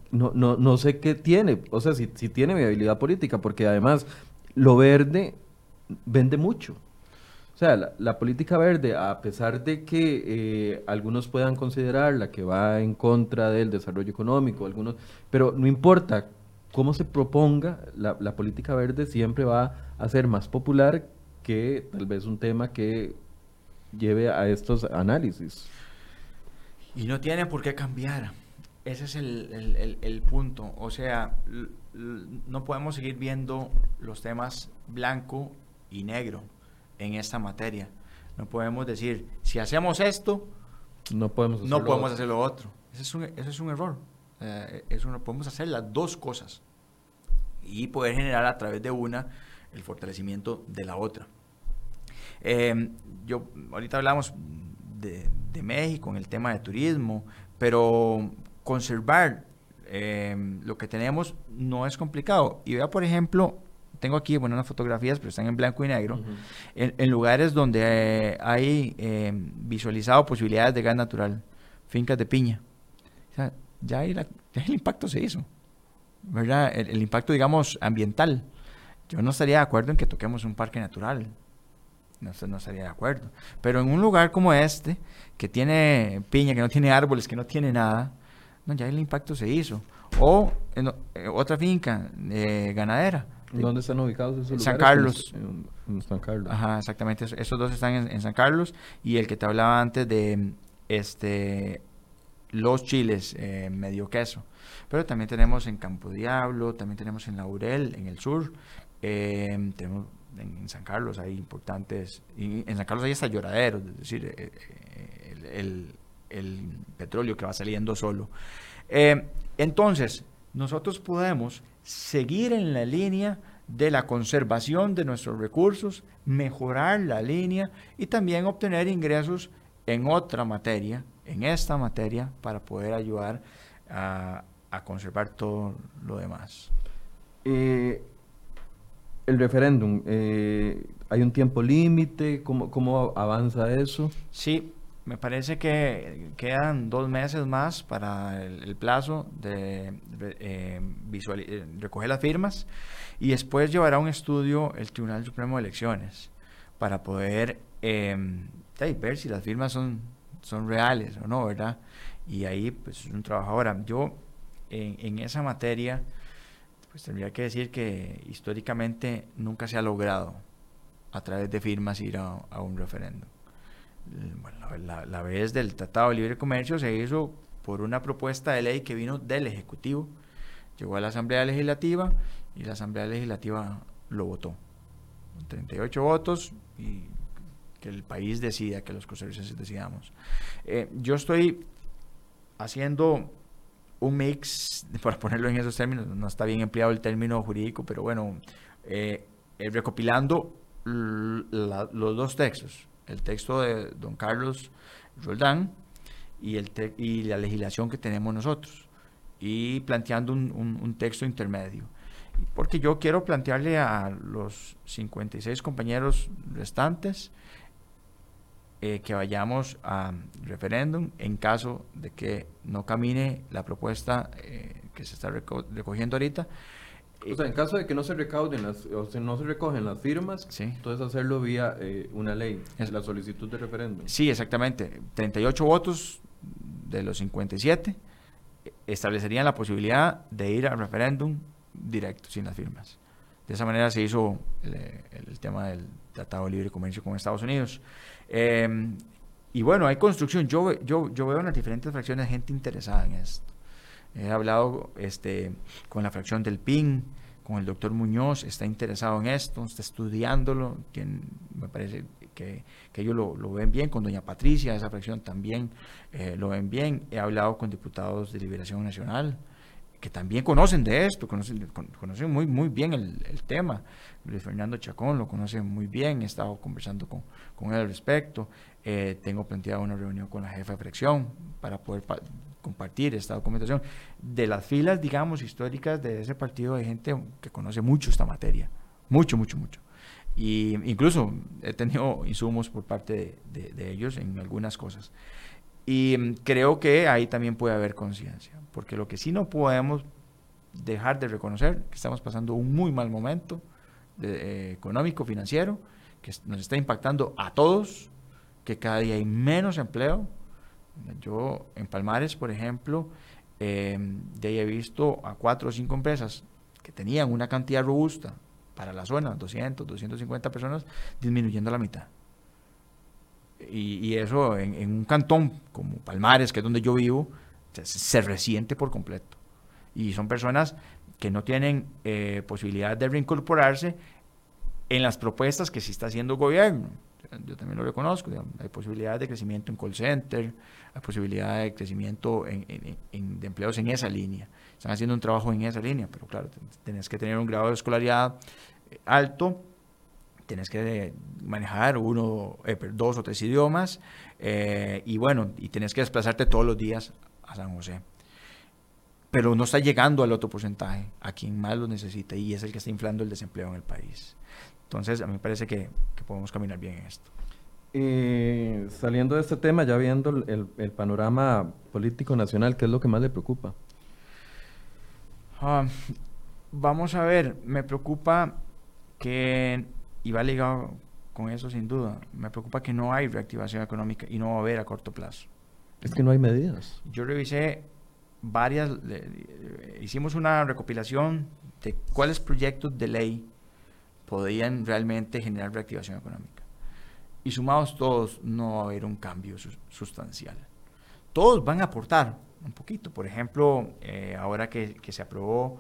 A: no, no, no sé qué tiene, o sea, si, si tiene viabilidad política, porque además lo verde vende mucho. O sea, la, política verde, a pesar de que eh, algunos puedan considerarla que va en contra del desarrollo económico, algunos, pero no importa cómo se proponga, la, la política verde siempre va a ser más popular que tal vez un tema que lleve a estos análisis.
B: Y no tiene por qué cambiar. Ese es el, punto. O sea, no podemos seguir viendo los temas blanco y negro en esta materia. No podemos decir, si hacemos esto, no podemos hacer, no lo, podemos otro. hacer lo otro. Ese es un, ese es un error. Eh, eso no podemos hacer las dos cosas y poder generar a través de una el fortalecimiento de la otra. Eh, yo ahorita hablamos de, de México en el tema de turismo, pero conservar eh, lo que tenemos no es complicado. Y vea, por ejemplo, tengo aquí, bueno, unas fotografías, pero están en blanco y negro, en, lugares donde eh, hay eh, visualizado posibilidades de gas natural, fincas de piña. O sea, ya, el impacto se hizo, ¿verdad? el, impacto, digamos, ambiental. Yo no estaría de acuerdo en que toquemos un parque natural no, no estaría de acuerdo. Pero en un lugar como este, que tiene piña, que no tiene árboles, que no tiene nada, no, ya el impacto se hizo. O en, eh, otra finca eh, ganadera.
A: ¿Dónde están ubicados esos lugares?
B: San Carlos.
A: En, San Carlos.
B: Ajá, exactamente. Esos dos están en, San Carlos. Y el que te hablaba antes de este los chiles, eh, medio queso. Pero también tenemos en Campo Diablo, también tenemos en Laurel, en el sur. tenemos en, San Carlos hay importantes, y en San Carlos hay hasta lloraderos, es decir, eh, eh, el, petróleo que va saliendo solo. Eh, entonces, nosotros podemos seguir en la línea de la conservación de nuestros recursos, mejorar la línea y también obtener ingresos en otra materia, en esta materia, para poder ayudar a, conservar todo lo demás
A: el referéndum, eh, ¿hay un tiempo límite? ¿Cómo, ¿Cómo avanza eso?
B: Sí, me parece que quedan dos meses más para el, plazo de eh, eh, recoger las firmas y después llevará un estudio el Tribunal Supremo de Elecciones para poder em, ver si las firmas son, son reales o no, ¿verdad? Y ahí pues es un trabajo. Ahora, yo en esa materia pues tendría que decir que históricamente nunca se ha logrado a través de firmas ir a, un referéndum la, vez del Tratado de Libre Comercio se hizo por una propuesta de ley que vino del Ejecutivo, llegó a la Asamblea Legislativa y la Asamblea Legislativa lo votó. 38 votos y que el país decida, que los costarricenses decidamos. Eh, yo estoy haciendo un mix, [LAUGHS] para ponerlo en esos términos, no está bien empleado el término jurídico, pero bueno, eh, eh, recopilando los dos textos, el texto de don Carlos Roldán y, el y la legislación que tenemos nosotros, y planteando un, texto intermedio. Porque yo quiero plantearle a los 56 compañeros restantes eh, que vayamos a referéndum en caso de que no camine la propuesta eh, que se está recogiendo ahorita,
A: o sea, en caso de que no se recauden las, o sea, no se recogen las firmas, entonces hacerlo vía eh, una ley, es la solicitud de referéndum.
B: Sí, exactamente. 38 votos de los 57 establecerían la posibilidad de ir al referéndum directo, sin las firmas. De esa manera se hizo el, tema del Tratado de Libre Comercio con Estados Unidos. Em, y bueno, hay construcción. Yo, yo, yo veo en las diferentes fracciones gente interesada en esto. He hablado este, con la fracción del PIN, con el doctor Muñoz, está interesado en esto, está estudiándolo, me parece que, ellos lo, ven bien, con doña Patricia, esa fracción también eh, lo ven bien. He hablado con diputados de Liberación Nacional, que también conocen de esto, conocen, conocen muy, muy bien el, tema. Luis Fernando Chacón lo conoce muy bien, he estado conversando con, con él al respecto. Eh, tengo planteado una reunión con la jefa de fracción para poder compartir esta documentación. De las filas, digamos, históricas de ese partido hay gente que conoce mucho esta materia, mucho, mucho, mucho. Y incluso he tenido insumos por parte de, ellos en algunas cosas. Y mm, creo que ahí también puede haber conciencia, porque lo que sí no podemos dejar de reconocer que estamos pasando un muy mal momento eh, económico, financiero, que nos está impactando a todos, que cada día hay menos empleo, yo en Palmares, por ejemplo, eh, de he visto a cuatro o cinco empresas que tenían una cantidad robusta para la zona, 200, 250 personas, disminuyendo a la mitad. Y, eso en, un cantón como Palmares, que es donde yo vivo, se, resiente por completo. Y son personas que no tienen eh, posibilidad de reincorporarse en las propuestas que sí está haciendo el gobierno yo también lo reconozco, hay posibilidades de crecimiento en call center, hay posibilidades de crecimiento en, de empleos en esa línea. Están haciendo un trabajo en esa línea, pero claro, tenés que tener un grado de escolaridad eh, alto, tienes que manejar uno, eh, dos o tres idiomas, eh, y bueno, y tienes que desplazarte todos los días a San José. Pero no está llegando al otro porcentaje, a quien más lo necesita, y es el que está inflando el desempleo en el país. Entonces, a mí me parece que, podemos caminar bien en esto.
A: Saliendo de este tema, ya viendo el, panorama político nacional, ¿qué es lo que más le preocupa?
B: Ah, vamos a ver, me preocupa que, y va ligado con eso sin duda, me preocupa que no hay reactivación económica y no va a haber a corto plazo.
A: Es que no hay medidas.
B: Yo revisé varias, hicimos una recopilación de cuáles proyectos de ley podían realmente generar reactivación económica. Y sumados todos, no va a haber un cambio sustancial. Todos van a aportar un poquito. Por ejemplo, eh, ahora que, se aprobó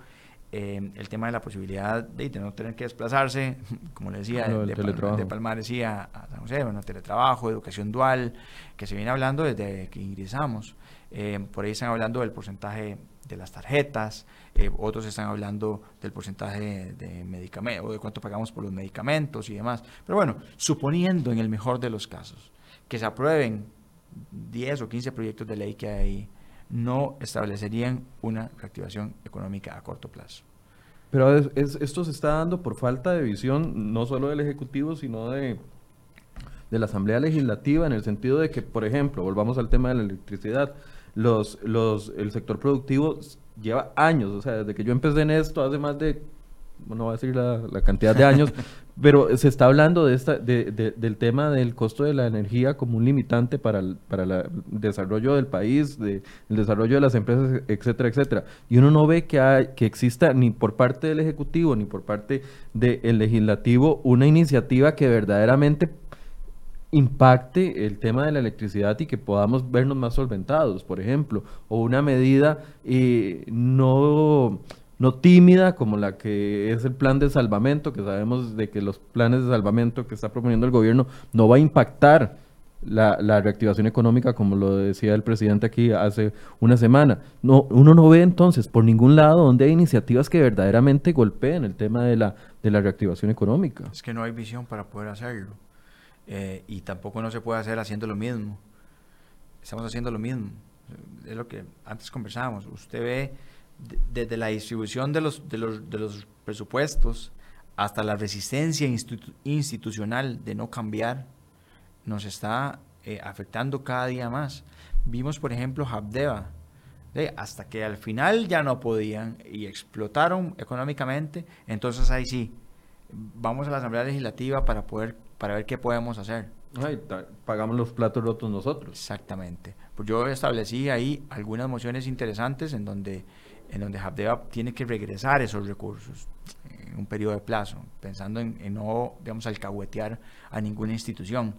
B: eh, el tema de la posibilidad de, no tener que desplazarse, [LAUGHS] como le decía, de, de, Palmares a, San José, bueno, teletrabajo, educación dual, que se viene hablando desde que ingresamos. Eh, por ahí están hablando del porcentaje de las tarjetas, eh, otros están hablando del porcentaje de, medicamentos, o de cuánto pagamos por los medicamentos y demás. Pero bueno, suponiendo en el mejor de los casos que se aprueben 10 o 15 proyectos de ley que hay, no establecerían una reactivación económica a corto plazo.
A: Pero esto se está dando por falta de visión, no solo del Ejecutivo, sino de, la Asamblea Legislativa en el sentido de que, por ejemplo, volvamos al tema de la electricidad, el sector productivo lleva años, o sea, desde que yo empecé en esto hace más de no voy a decir la, cantidad de años, [LAUGHS] pero se está hablando de esta, de, del tema del costo de la energía como un limitante para el, para el desarrollo del país, de, el desarrollo de las empresas, etcétera, etcétera. Y uno no ve que, hay, que exista ni por parte del Ejecutivo ni por parte del Legislativo una iniciativa que verdaderamente impacte el tema de la electricidad y que podamos vernos más solventados, por ejemplo, o una medida eh, no no tímida como la que es el plan de salvamento, que sabemos de que los planes de salvamento que está proponiendo el gobierno no va a impactar la, reactivación económica, como lo decía el presidente aquí hace una semana. No, uno no ve entonces por ningún lado donde hay iniciativas que verdaderamente golpeen el tema de la, de la reactivación económica.
B: Es que no hay visión para poder hacerlo. Eh, y tampoco no se puede hacer haciendo lo mismo. Estamos haciendo lo mismo. Es lo que antes conversábamos. Usted ve desde la distribución de los, de los, de los presupuestos hasta la resistencia institucional de no cambiar, nos está eh, afectando cada día más. Vimos, por ejemplo, Habdeba, hasta que al final ya no podían y explotaron económicamente, entonces ahí sí, vamos a la Asamblea Legislativa para poder para ver qué podemos hacer.
A: pagamos los platos rotos nosotros.
B: Exactamente. Pues yo establecí ahí algunas mociones interesantes en donde en donde Habdeba tiene que regresar esos recursos en un periodo de plazo, pensando en, no, digamos, alcahuetear a ninguna institución.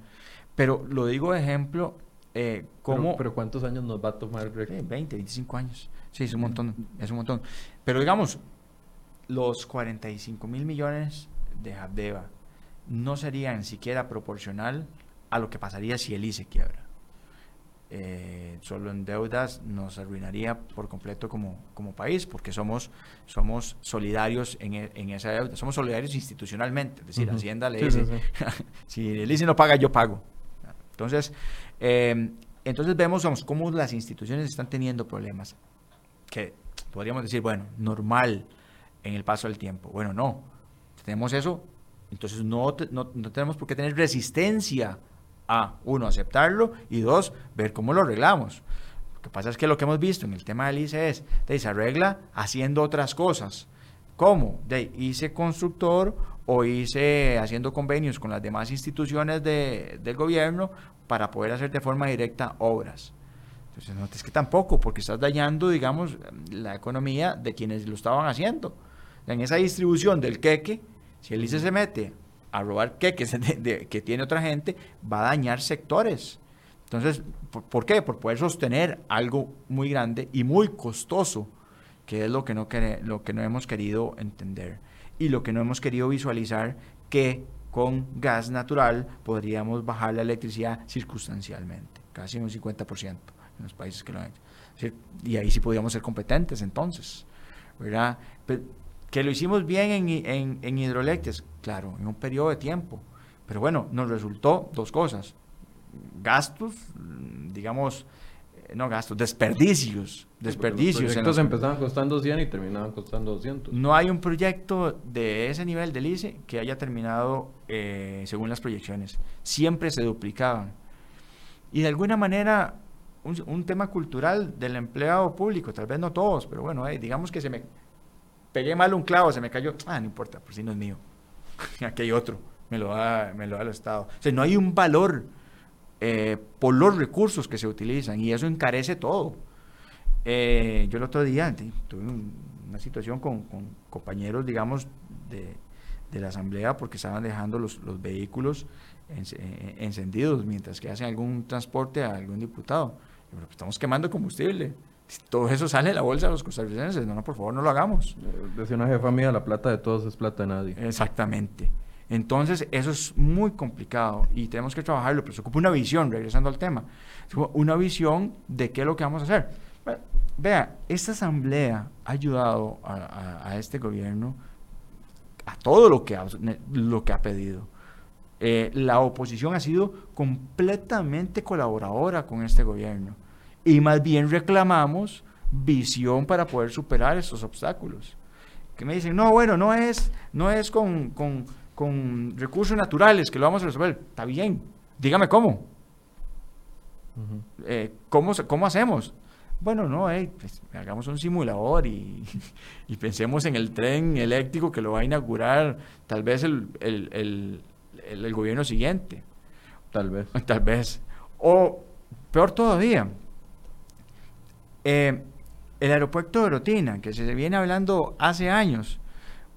B: Pero lo digo de ejemplo, eh, como...
A: Pero, ¿cuántos años nos va a tomar?
B: 20, 25 años. Sí, es un montón, es un montón. Pero digamos, los 45 mil millones de Habdeba no serían siquiera proporcional a lo que pasaría si el ICE quiebra. Eh, solo en deudas nos arruinaría por completo como, como país, porque somos, somos solidarios en, e, en esa deuda. Somos solidarios institucionalmente, es decir, Hacienda le dice, [LAUGHS] si el ICE no paga, yo pago. Entonces, em, entonces vemos cómo las instituciones están teniendo problemas, que podríamos decir, bueno, normal en el paso del tiempo. Bueno, no, tenemos eso, entonces no, no, no tenemos por qué tener resistencia a, uno, aceptarlo y dos, ver cómo lo arreglamos. Lo que pasa es que lo que hemos visto en el tema del ICE es, de, se arregla haciendo otras cosas. ¿Cómo? De ICE constructor o ICE haciendo convenios con las demás instituciones de, del gobierno para poder hacer de forma directa obras. Entonces, no es que tampoco, porque estás dañando, digamos, la economía de quienes lo estaban haciendo. En esa distribución del queque, si el ICE se mete a robar qué [LAUGHS] que tiene otra gente, va a dañar sectores. Entonces, ¿por, qué? Por poder sostener algo muy grande y muy costoso, que es lo que no, lo que no hemos querido entender y lo que no hemos querido visualizar que con gas natural podríamos bajar la electricidad circunstancialmente, casi un 50% en los países que lo han hecho. Y ahí sí podríamos ser competentes entonces. ¿verdad? Que lo hicimos bien en, en, claro, en un periodo de tiempo. Pero bueno, nos resultó dos cosas. Gastos, digamos, eh, no gastos, desperdicios. Desperdicios.
A: Los proyectos empezaban costando 100 y terminaban costando 200.
B: No hay un proyecto de ese nivel del ICE que haya terminado eh, según las proyecciones. Siempre se duplicaban. Y de alguna manera, un, tema cultural del empleado público, tal vez no todos, pero bueno, eh, digamos que se me pegué mal un clavo, se me cayó, ah, no importa, por si no es mío. [LAUGHS] Aquí hay otro, me lo da, me lo da el Estado. O sea, no hay un valor eh, por los recursos que se utilizan y eso encarece todo. Eh, yo el otro día tuve una situación con, compañeros, digamos, de, la asamblea porque estaban dejando los, vehículos eh, encendidos mientras que hacen algún transporte a algún diputado. Pues, estamos quemando combustible todo eso sale de la bolsa de los costarricenses. No, no, por favor, no lo hagamos.
A: Decía una jefa mía, la plata de todos es plata de nadie.
B: Exactamente. Entonces, eso es muy complicado y tenemos que trabajarlo, pero se ocupa una visión, regresando al tema, una visión de qué es lo que vamos a hacer. vea, esta asamblea ha ayudado a, este gobierno a todo lo que ha, lo que ha pedido. Eh, la oposición ha sido completamente colaboradora con este gobierno y más bien reclamamos visión para poder superar esos obstáculos. Que me dicen, no, bueno, no es, no es con, con, con recursos naturales que lo vamos a resolver. Está bien, Dígame cómo. Eh, ¿cómo, ¿Cómo hacemos? Bueno, no, pues, hagamos un simulador [LAUGHS] y, pensemos en el tren eléctrico que lo va a inaugurar tal vez el, el gobierno siguiente.
A: Tal vez. [LAUGHS]
B: Tal vez. O peor todavía, eh, el aeropuerto de Rotina, que se viene hablando hace años.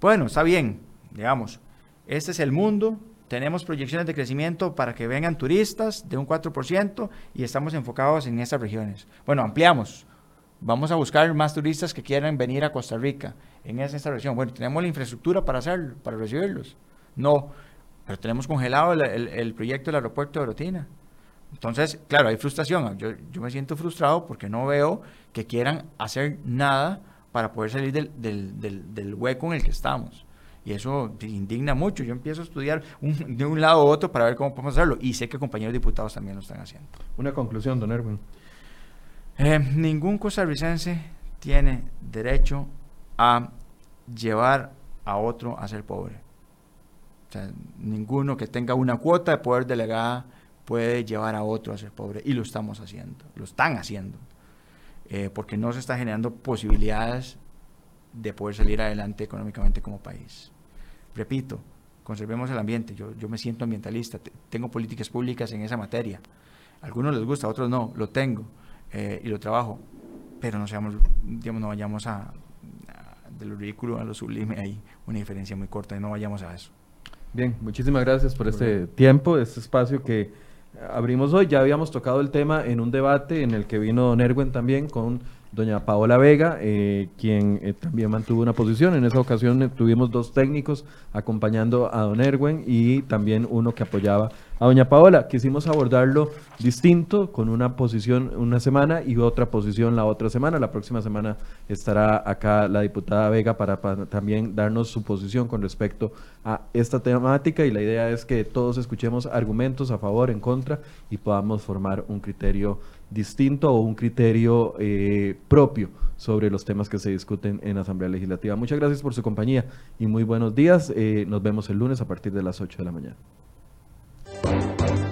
B: Bueno, está bien, digamos, este es el mundo, tenemos proyecciones de crecimiento para que vengan turistas de un 4% y estamos enfocados en estas regiones. Bueno, ampliamos. Vamos a buscar más turistas que quieran venir a Costa Rica en esa, región. Bueno, tenemos la infraestructura para hacerlo, para recibirlos. No, pero tenemos congelado el, el proyecto del aeropuerto de Rotina. Entonces, claro, hay frustración. Yo, yo, me siento frustrado porque no veo que quieran hacer nada para poder salir del, del, del, hueco en el que estamos. Y eso indigna mucho. Yo empiezo a estudiar de un lado a otro para ver cómo podemos hacerlo. Y sé que compañeros diputados también lo están haciendo.
A: Una conclusión, don Erwin.
B: Eh, ningún costarricense tiene derecho a llevar a otro a ser pobre. O sea, ninguno que tenga una cuota de poder delegada puede llevar a otro a ser pobre. Y lo estamos haciendo, lo están haciendo. Eh, porque no se está generando posibilidades de poder salir adelante económicamente como país. Repito, conservemos el ambiente. Yo, yo me siento ambientalista, tengo políticas públicas en esa materia. A algunos les gusta, a otros no, lo tengo eh, y lo trabajo. Pero no seamos, digamos, no vayamos a, de lo ridículo a lo sublime, hay una diferencia muy corta y no vayamos a eso.
A: Bien, muchísimas gracias por este tiempo, este espacio que abrimos hoy. Ya habíamos tocado el tema en un debate en el que vino Don Erwin también con doña Paola Vega, eh, quien eh, también mantuvo una posición. En esa ocasión eh, tuvimos dos técnicos acompañando a don Erwin y también uno que apoyaba a doña Paola. Quisimos abordarlo distinto, con una posición una semana y otra posición la otra semana. La próxima semana estará acá la diputada Vega para, también darnos su posición con respecto a esta temática y la idea es que todos escuchemos argumentos a favor, en contra y podamos formar un criterio distinto o un criterio eh, propio sobre los temas que se discuten en Asamblea Legislativa. Muchas gracias por su compañía y muy buenos días. Eh, nos vemos el lunes a partir de las 8 de la mañana. Thank you.